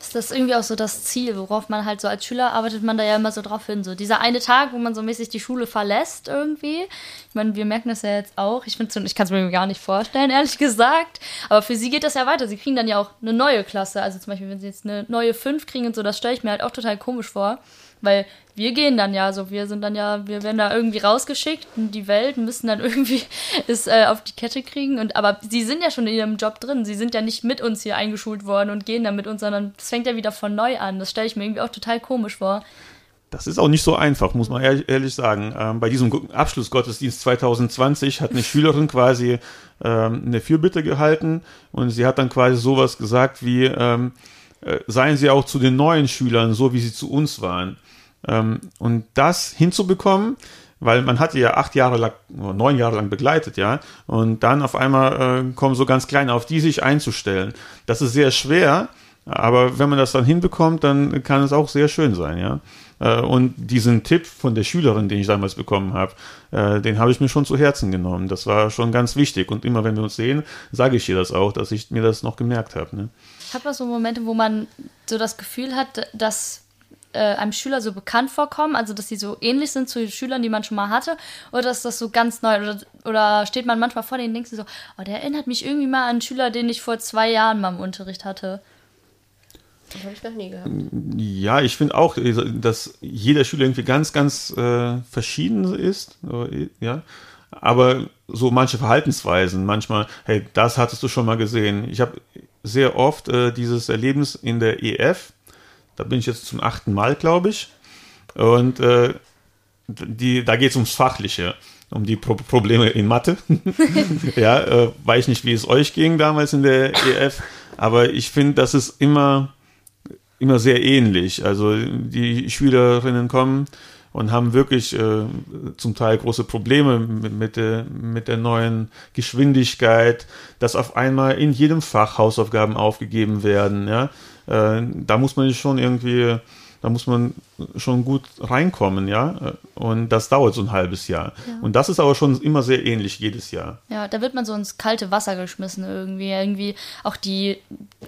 Ist das irgendwie auch so das Ziel, worauf man halt so als Schüler arbeitet man da ja immer so drauf hin. So dieser eine Tag, wo man so mäßig die Schule verlässt irgendwie. Ich meine, wir merken das ja jetzt auch. Ich finde ich kann es mir gar nicht vorstellen, ehrlich gesagt. Aber für sie geht das ja weiter. Sie kriegen dann ja auch eine neue Klasse. Also zum Beispiel, wenn sie jetzt eine neue 5 kriegen und so, das stelle ich mir halt auch total komisch vor. Weil wir gehen dann ja so, wir sind dann ja, wir werden da irgendwie rausgeschickt in die Welt, müssen dann irgendwie es äh, auf die Kette kriegen. Und aber sie sind ja schon in ihrem Job drin. Sie sind ja nicht mit uns hier eingeschult worden und gehen dann mit uns, sondern das fängt ja wieder von neu an. Das stelle ich mir irgendwie auch total komisch vor. Das ist auch nicht so einfach, muss man ehrlich, sagen. Ähm, bei diesem Abschlussgottesdienst 2020 hat eine Schülerin quasi ähm, eine Fürbitte gehalten und sie hat dann quasi sowas gesagt wie, ähm, äh, seien Sie auch zu den neuen Schülern so, wie sie zu uns waren. Ähm, und das hinzubekommen, weil man hat die ja acht Jahre lang, neun Jahre lang begleitet, ja, und dann auf einmal äh, kommen so ganz kleine, auf die sich einzustellen. Das ist sehr schwer, aber wenn man das dann hinbekommt, dann kann es auch sehr schön sein, ja. Äh, Und diesen Tipp von der Schülerin, den ich damals bekommen habe, den habe ich mir schon zu Herzen genommen. Das war schon ganz wichtig. Und immer wenn wir uns sehen, sage ich ihr das auch, dass ich mir das noch gemerkt habe. Ne? Hat man so Momente, wo man so das Gefühl hat, dass äh, einem Schüler so bekannt vorkommen, also dass sie so ähnlich sind zu den Schülern, die man schon mal hatte, oder ist das so ganz neu? Oder, oder steht man manchmal vor denen und denkt so, oh, der erinnert mich irgendwie mal an einen Schüler, den ich vor zwei Jahren mal im Unterricht hatte. Das habe ich noch nie gehabt. Ja, ich finde auch, dass jeder Schüler irgendwie ganz, ganz äh, verschieden ist. Ja. Aber so manche Verhaltensweisen, manchmal, hey, das hattest du schon mal gesehen. Ich habe sehr oft äh, dieses Erlebnis in der EF. Da bin ich jetzt zum achten Mal, glaube ich. Und äh, die, da geht es ums Fachliche. um die Pro Probleme in Mathe. ja, äh, weiß nicht, wie es euch ging damals in der EF, aber ich finde, das ist immer, immer sehr ähnlich. Also die Schülerinnen kommen und haben wirklich äh, zum Teil große Probleme mit, mit, der, mit der neuen Geschwindigkeit, dass auf einmal in jedem Fach Hausaufgaben aufgegeben werden. Ja? Äh, da muss man schon irgendwie da muss man schon gut reinkommen, ja. Und das dauert so ein halbes Jahr. Ja. Und das ist aber schon immer sehr ähnlich jedes Jahr. Ja, da wird man so ins kalte Wasser geschmissen irgendwie. Irgendwie auch die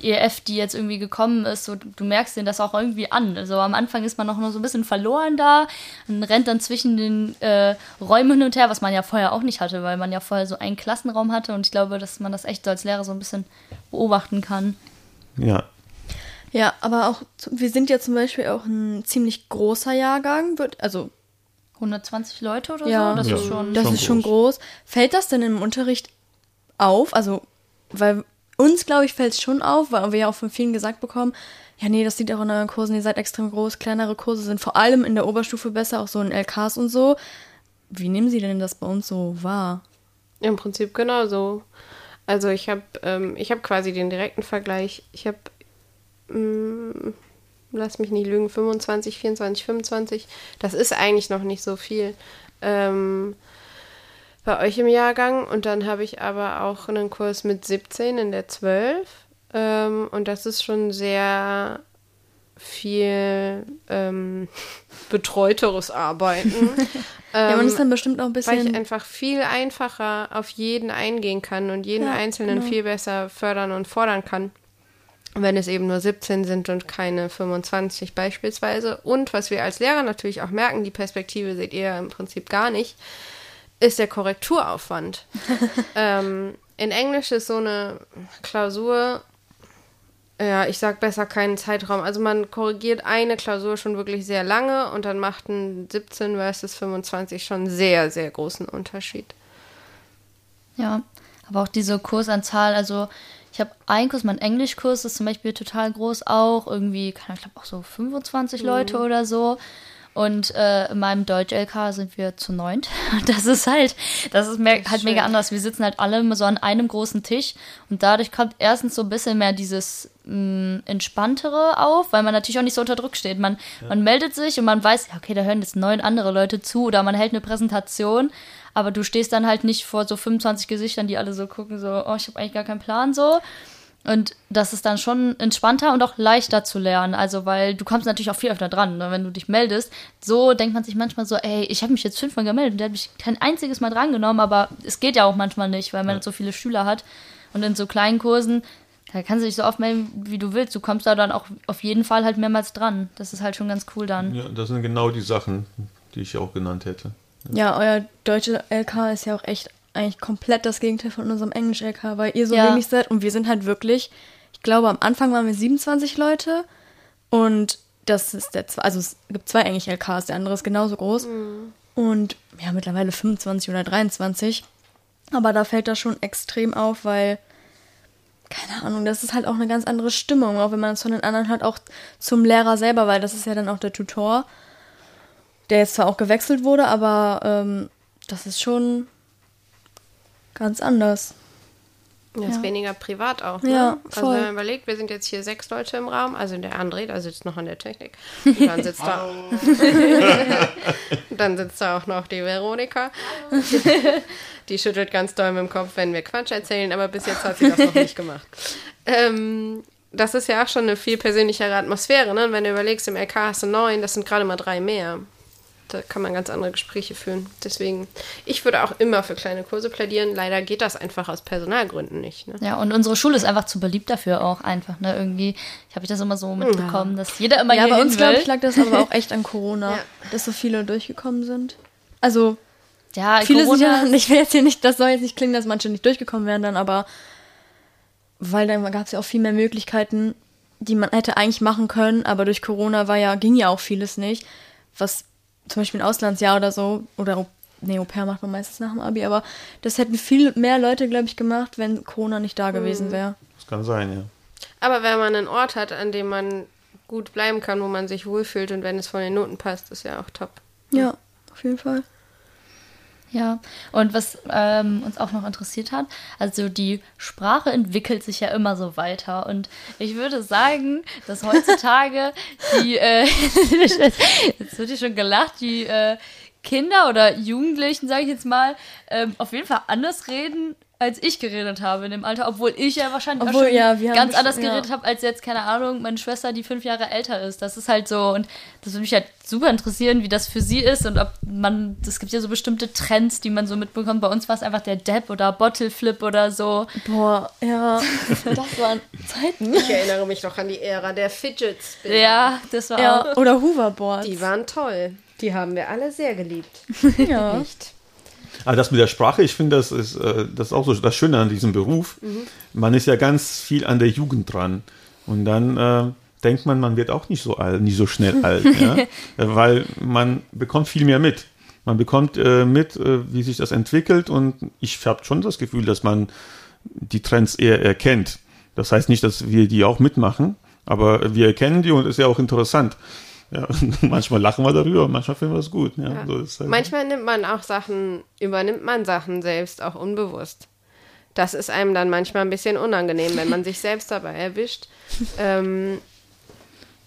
EF, die jetzt irgendwie gekommen ist, so, du merkst den das auch irgendwie an. Also am Anfang ist man noch nur so ein bisschen verloren da und rennt dann zwischen den äh, Räumen hin und her, was man ja vorher auch nicht hatte, weil man ja vorher so einen Klassenraum hatte und ich glaube, dass man das echt so als Lehrer so ein bisschen beobachten kann. Ja, ja, aber auch, wir sind ja zum Beispiel auch ein ziemlich großer Jahrgang, wird, also 120 Leute oder ja, so? Das ja, ist schon, das schon ist schon groß. Fällt das denn im Unterricht auf? Also, weil uns, glaube ich, fällt es schon auf, weil wir ja auch von vielen gesagt bekommen, ja, nee, das sieht auch in euren Kursen, ihr seid extrem groß, kleinere Kurse sind vor allem in der Oberstufe besser, auch so in LKs und so. Wie nehmen Sie denn das bei uns so wahr? Im Prinzip genauso. Also ich habe ähm, hab quasi den direkten Vergleich. Ich habe mh, mm, lass mich nicht lügen, 25, 24, 25. Das ist eigentlich noch nicht so viel ähm, bei euch im Jahrgang. Und dann habe ich aber auch einen Kurs mit 17 in der 12. Ähm, und das ist schon sehr viel ähm, betreuteres Arbeiten. ja, man ist dann bestimmt auch ein bisschen. Weil ich einfach viel einfacher auf jeden eingehen kann und jeden ja, Einzelnen genau. viel besser fördern und fordern kann wenn es eben nur 17 sind und keine 25 beispielsweise. Und was wir als Lehrer natürlich auch merken, die Perspektive seht ihr im Prinzip gar nicht, ist der Korrekturaufwand. ähm, in Englisch ist so eine Klausur, ja, ich sag besser keinen Zeitraum. Also man korrigiert eine Klausur schon wirklich sehr lange und dann macht ein 17 versus 25 schon sehr, sehr großen Unterschied. Ja, aber auch diese Kursanzahl, also ich habe einen Kurs, mein Englischkurs ist zum Beispiel total groß auch, irgendwie, ich glaube auch so 25 mhm. Leute oder so. Und äh, in meinem Deutsch-LK sind wir zu neunt. Das ist halt, das ist, mehr, das halt mega anders. Wir sitzen halt alle so an einem großen Tisch und dadurch kommt erstens so ein bisschen mehr dieses mh, mm, Entspanntere auf, weil man natürlich auch nicht so unter Druck steht. Man, ja. man meldet sich und man weiß, okay, da hören jetzt neun andere Leute zu oder man hält eine Präsentation aber du stehst dann halt nicht vor so 25 Gesichtern, die alle so gucken, so, oh, ich habe eigentlich gar keinen Plan so. Und das ist dann schon entspannter und auch leichter zu lernen. Also, weil du kommst natürlich auch viel öfter dran, ne? wenn du dich meldest. So denkt man sich manchmal so, ey, ich habe mich jetzt fünfmal gemeldet und der hat mich kein einziges Mal drangenommen, aber es geht ja auch manchmal nicht, weil man ja. so viele Schüler hat. Und in so kleinen Kursen, da kannst du dich so oft melden, wie du willst. Du kommst da dann auch auf jeden Fall halt mehrmals dran. Das ist halt schon ganz cool dann. Ja, das sind genau die Sachen, die ich auch genannt hätte. Ja, euer deutsche LK ist ja auch echt eigentlich komplett das Gegenteil von unserem Englisch-LK, weil ihr so ja. wenig seid und wir sind halt wirklich, ich glaube, am Anfang waren wir 27 Leute und das ist der, also es gibt zwei Englisch-LKs, der andere ist genauso groß mhm. und ja, mittlerweile 25 oder 23, aber da fällt das schon extrem auf, weil keine Ahnung, das ist halt auch eine ganz andere Stimmung, auch wenn man es von den anderen hört, auch zum Lehrer selber, weil das ist ja dann auch der Tutor der jetzt zwar auch gewechselt wurde, aber ähm, das ist schon ganz anders. Ja, ist weniger privat auch. Ne? Ja, voll. Also wenn man überlegt, wir sind jetzt hier sechs Leute im Raum, also der André, der sitzt noch an der Technik. Und dann sitzt da. dann sitzt da auch noch die Veronika. die schüttelt ganz doll mit dem Kopf, wenn wir Quatsch erzählen, aber bis jetzt hat sie das noch nicht gemacht. Ähm, das ist ja auch schon eine viel persönlichere Atmosphäre, ne? Und wenn du überlegst, im LK hast du neun, das sind gerade mal drei mehr da kann man ganz andere Gespräche führen. Deswegen, ich würde auch immer für kleine Kurse plädieren. Leider geht das einfach aus Personalgründen nicht. Ne? Ja, und unsere Schule ist einfach zu beliebt dafür auch einfach. Ne? Irgendwie, ich habe das immer so mitbekommen, ja. dass jeder immer ja, hier bei uns, glaube ich, lag das aber auch echt an Corona, ja. dass so viele durchgekommen sind. Also, ja, viele Corona sind ja, ich will jetzt hier nicht, das soll jetzt nicht klingen, dass manche nicht durchgekommen wären dann, aber weil dann gab es ja auch viel mehr Möglichkeiten, die man hätte eigentlich machen können, aber durch Corona war ja, ging ja auch vieles nicht, was zum Beispiel ein Auslandsjahr oder so, oder nee, Au pair macht man meistens nach dem Abi, aber das hätten viel mehr Leute, glaube ich, gemacht, wenn Corona nicht da gewesen mhm. wäre. Das kann sein, ja. Aber wenn man einen Ort hat, an dem man gut bleiben kann, wo man sich wohlfühlt und wenn es von den Noten passt, ist ja auch top. Ja, auf jeden Fall. Ja, und was ähm, uns auch noch interessiert hat, also die Sprache entwickelt sich ja immer so weiter. Und ich würde sagen, dass heutzutage die, äh, jetzt wird hier schon gelacht, die äh, Kinder oder Jugendlichen, sage ich jetzt mal, ähm, auf jeden Fall anders reden als ich geredet habe in dem Alter, obwohl ich ja wahrscheinlich Obwohl, auch schon ja, ganz schon- anders ja. geredet habe als jetzt, keine Ahnung, meine Schwester, die fünf Jahre älter ist. Das ist halt so und das würde mich halt super interessieren, wie das für sie ist und ob man, es gibt ja so bestimmte Trends, die man so mitbekommt. Bei uns war es einfach der Dab oder Bottle Flip oder so. Boah, ja, das waren Zeiten. Ich erinnere mich noch an die Ära der Fidget Spinner. Ja, das war auch. Ja, oder Hoverboards. Die waren toll. Die haben wir alle sehr geliebt. ja. Nicht? Aber das mit der Sprache, ich finde, das ist, äh, das ist auch so das Schöne an diesem Beruf. Man ist ja ganz viel an der Jugend dran. Und dann äh, denkt man, man wird auch nicht so alt, nicht so schnell alt, ja? Weil man bekommt viel mehr mit. Man bekommt äh, mit, äh, wie sich das entwickelt und ich habe schon das Gefühl, dass man die Trends eher erkennt. Das heißt nicht, dass wir die auch mitmachen, aber wir erkennen die und ist ja auch interessant. Ja, manchmal lachen wir darüber, manchmal finden wir es gut. Ja, so ist halt- Manchmal nimmt man auch Sachen, übernimmt man Sachen selbst auch unbewusst. Das ist einem dann manchmal ein bisschen unangenehm, wenn man sich selbst dabei erwischt. Ähm,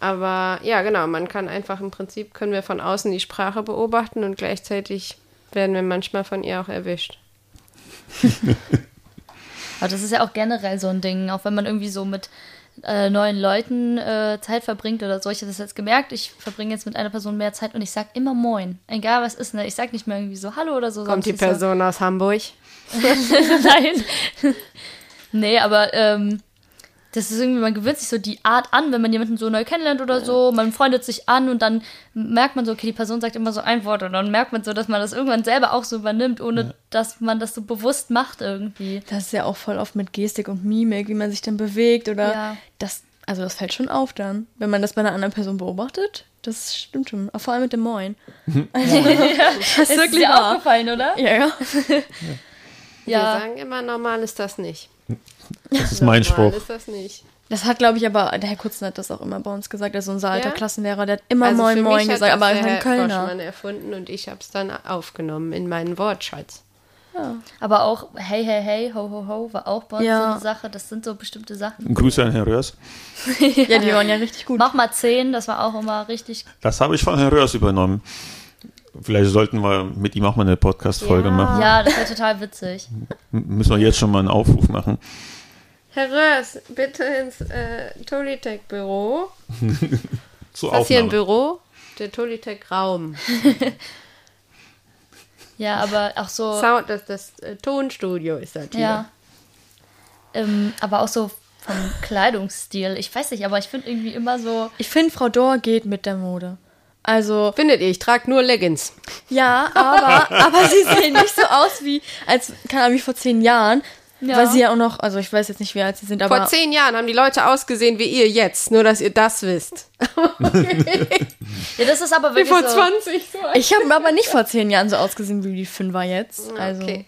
aber ja, genau, man kann einfach im Prinzip, können wir von außen die Sprache beobachten und gleichzeitig werden wir manchmal von ihr auch erwischt. Aber das ist ja auch generell so ein Ding, auch wenn man irgendwie so mit äh, neuen Leuten äh, Zeit verbringt oder so. Ich habe das jetzt gemerkt, ich verbringe jetzt mit einer Person mehr Zeit und ich sag immer Moin. Egal was ist, ne? Ich sag nicht mehr irgendwie so Hallo oder so. Kommt die Person aus Hamburg? So, Nein. nee, aber ähm, das ist irgendwie, man gewöhnt sich so die Art an, wenn man jemanden so neu kennenlernt oder so. Man freundet sich an und dann merkt man so, okay, die Person sagt immer so ein Wort und dann merkt man so, dass man das irgendwann selber auch so übernimmt, ohne dass man das so bewusst macht irgendwie. Das ist ja auch voll oft mit Gestik und Mimik, wie man sich dann bewegt oder Ja. das, also das fällt schon auf dann, wenn man das bei einer anderen Person beobachtet. Das stimmt schon, Auch vor allem mit dem Moin. Also, das ist Ist wirklich dir wahr. aufgefallen, oder? Ja, ja. Wir sagen immer, normal ist das nicht. Das ist mein Spruch. ist das nicht. Das hat, glaube ich, aber der Herr Kutzen hat das auch immer bei uns gesagt. Also unser alter Ja? Klassenlehrer, der hat immer Also Moin Moin gesagt, das aber der ein Herr Kölner. Boschmann erfunden und ich habe es dann aufgenommen in meinen Wortschatz. Aber auch Hey, Hey, Hey, Ho, Ho, Ho war auch bei uns Ja. so eine Sache. Das sind so bestimmte Sachen. Grüße an Herrn Röhrs. Ja, die waren ja richtig gut. Mach mal 10, das war auch immer richtig. Das habe ich von Herrn Röhrs übernommen. Vielleicht sollten wir mit ihm auch mal eine Podcast-Folge Ja. machen. Ja, das wäre total witzig. M- Müssen wir jetzt schon mal einen Aufruf machen. Herr Röhrs, bitte ins äh, Tolitec-Büro. Zur Ist das hier ein. Büro? Der Tolitec-Raum. Ja, aber auch so. Sound, das, das äh, Tonstudio ist das hier. Ja. Ähm, aber auch so vom Kleidungsstil. Ich weiß nicht, aber ich finde irgendwie immer so. Ich finde, Frau Dor geht mit der Mode. Also, Findet ihr, ich trage nur Leggings. ja, aber, aber sie sehen nicht so aus wie, als, keine Ahnung, wie vor zehn Jahren. Ja. Weil sie ja auch noch, also ich weiß jetzt nicht, wie alt sie sind, aber. Vor zehn Jahren haben die Leute ausgesehen wie ihr jetzt, nur dass ihr das wisst. Ja, das ist aber Wie wirklich vor so. 20 so. Ich habe aber nicht vor zehn Jahren so ausgesehen wie die Fünfer jetzt. Also, Okay.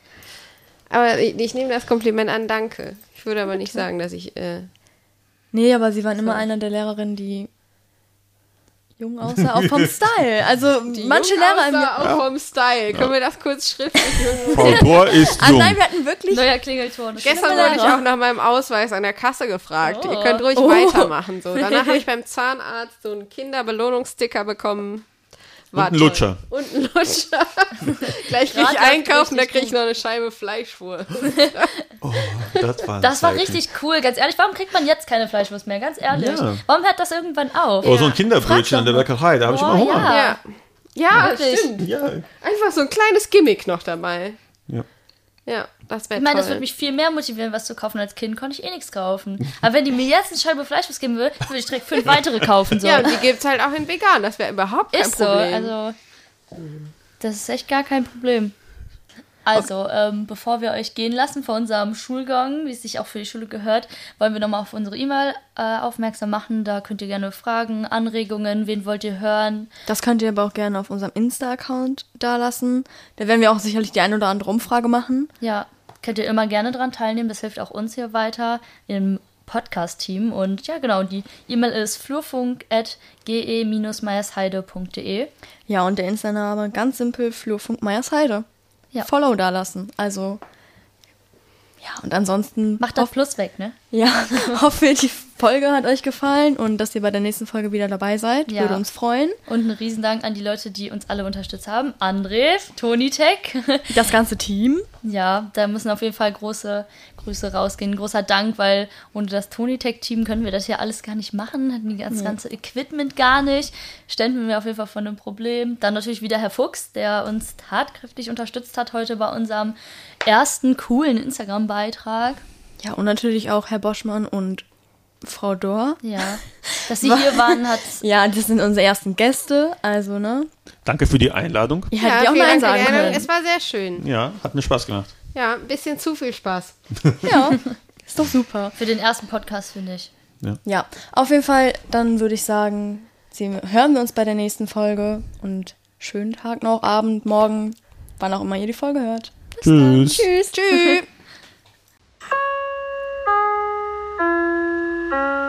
Aber ich, ich nehme das Kompliment an, danke. Ich würde aber nicht sagen, dass ich. Äh, Nee, aber sie waren immer einer der Lehrerinnen, die jung aussah, auch vom Style. Also manche jung Lehrer im aussah, auch vom Style. Können wir das kurz schriftlich Frau Dor ist Ah, jung. nein, wir hatten wirklich. Neuer Klingelton. Gestern wurde ich auch nach meinem Ausweis an der Kasse gefragt. Oh. Ihr könnt ruhig Oh. weitermachen. So. Danach habe ich beim Zahnarzt so einen Kinderbelohnungssticker bekommen. War Und toll. Lutscher. Und einen Lutscher. Gleich Grad ich einkaufen, da kriege ich noch eine Scheibe Fleischwurst. Das war, Das war richtig cool, ganz ehrlich. Warum kriegt man jetzt keine Fleischwurst mehr? Ganz ehrlich. Ja. Warum hört das irgendwann auf? Oh, so ein Ja. Kinderbrötchen an der Bäckerei, da habe ich Oh, immer Hunger. ja. Ja. Ja, Wirklich. stimmt. Ja. Einfach so ein kleines Gimmick noch dabei. ja. Ja, das wäre Ich meine, das würde mich viel mehr motivieren, was zu kaufen. Als Kind konnte ich eh nichts kaufen. Aber wenn die mir jetzt eine Scheibe Fleischwurst geben würde, würde ich direkt fünf weitere kaufen. So. ja, und die gibt es halt auch in vegan. Das wäre überhaupt kein ist so. Problem. Also, das ist echt gar kein Problem. Also, ähm, bevor wir euch gehen lassen vor unserem Schulgang, wie es sich auch für die Schule gehört, wollen wir nochmal auf unsere E-Mail äh, aufmerksam machen. Da könnt ihr gerne Fragen, Anregungen, wen wollt ihr hören? Das könnt ihr aber auch gerne auf unserem Insta-Account dalassen. Da werden wir auch sicherlich die eine oder andere Umfrage machen. Ja, könnt ihr immer gerne dran teilnehmen. Das hilft auch uns hier weiter im Podcast-Team. Und ja, genau, die E-Mail ist flurfunk.ge-meiersheide.de. Ja, und der Insta-Name ganz simpel Flurfunk Meiersheide. Ja. Follow da lassen. Also, ja, und ansonsten Macht das Plus weg, ne? ja, hoffe, die Folge hat euch gefallen und dass ihr bei der nächsten Folge wieder dabei seid. Ja. Würde uns freuen. Und ein Riesendank an die Leute, die uns alle unterstützt haben. André, Tony Tech. Das ganze Team. ja, da müssen auf jeden Fall große Grüße rausgehen. Großer Dank, weil ohne das Tony Tech Team können wir das hier alles gar nicht machen. Hatten das ganze Equipment gar nicht. Ständen wir auf jeden Fall vor einem Problem. Dann natürlich wieder Herr Fuchs, der uns tatkräftig unterstützt hat heute bei unserem ersten coolen Instagram-Beitrag. Ja, und natürlich auch Herr Boschmann und Frau Dor. Ja, dass sie hier waren, hat Ja, das sind unsere ersten Gäste, also, ne? Danke für die Einladung. Ja auch für die sagen Einladung. können. Es war sehr schön. Ja, hat mir Spaß gemacht. Ja, ein bisschen zu viel Spaß. Ja, ist doch super. für den ersten Podcast, finde ich. Ja, auf jeden Fall, dann würde ich sagen, hören wir uns bei der nächsten Folge und schönen Tag noch, Abend, Morgen, wann auch immer ihr die Folge hört. Tschüss. Tschüss. Tschüss. Thank you.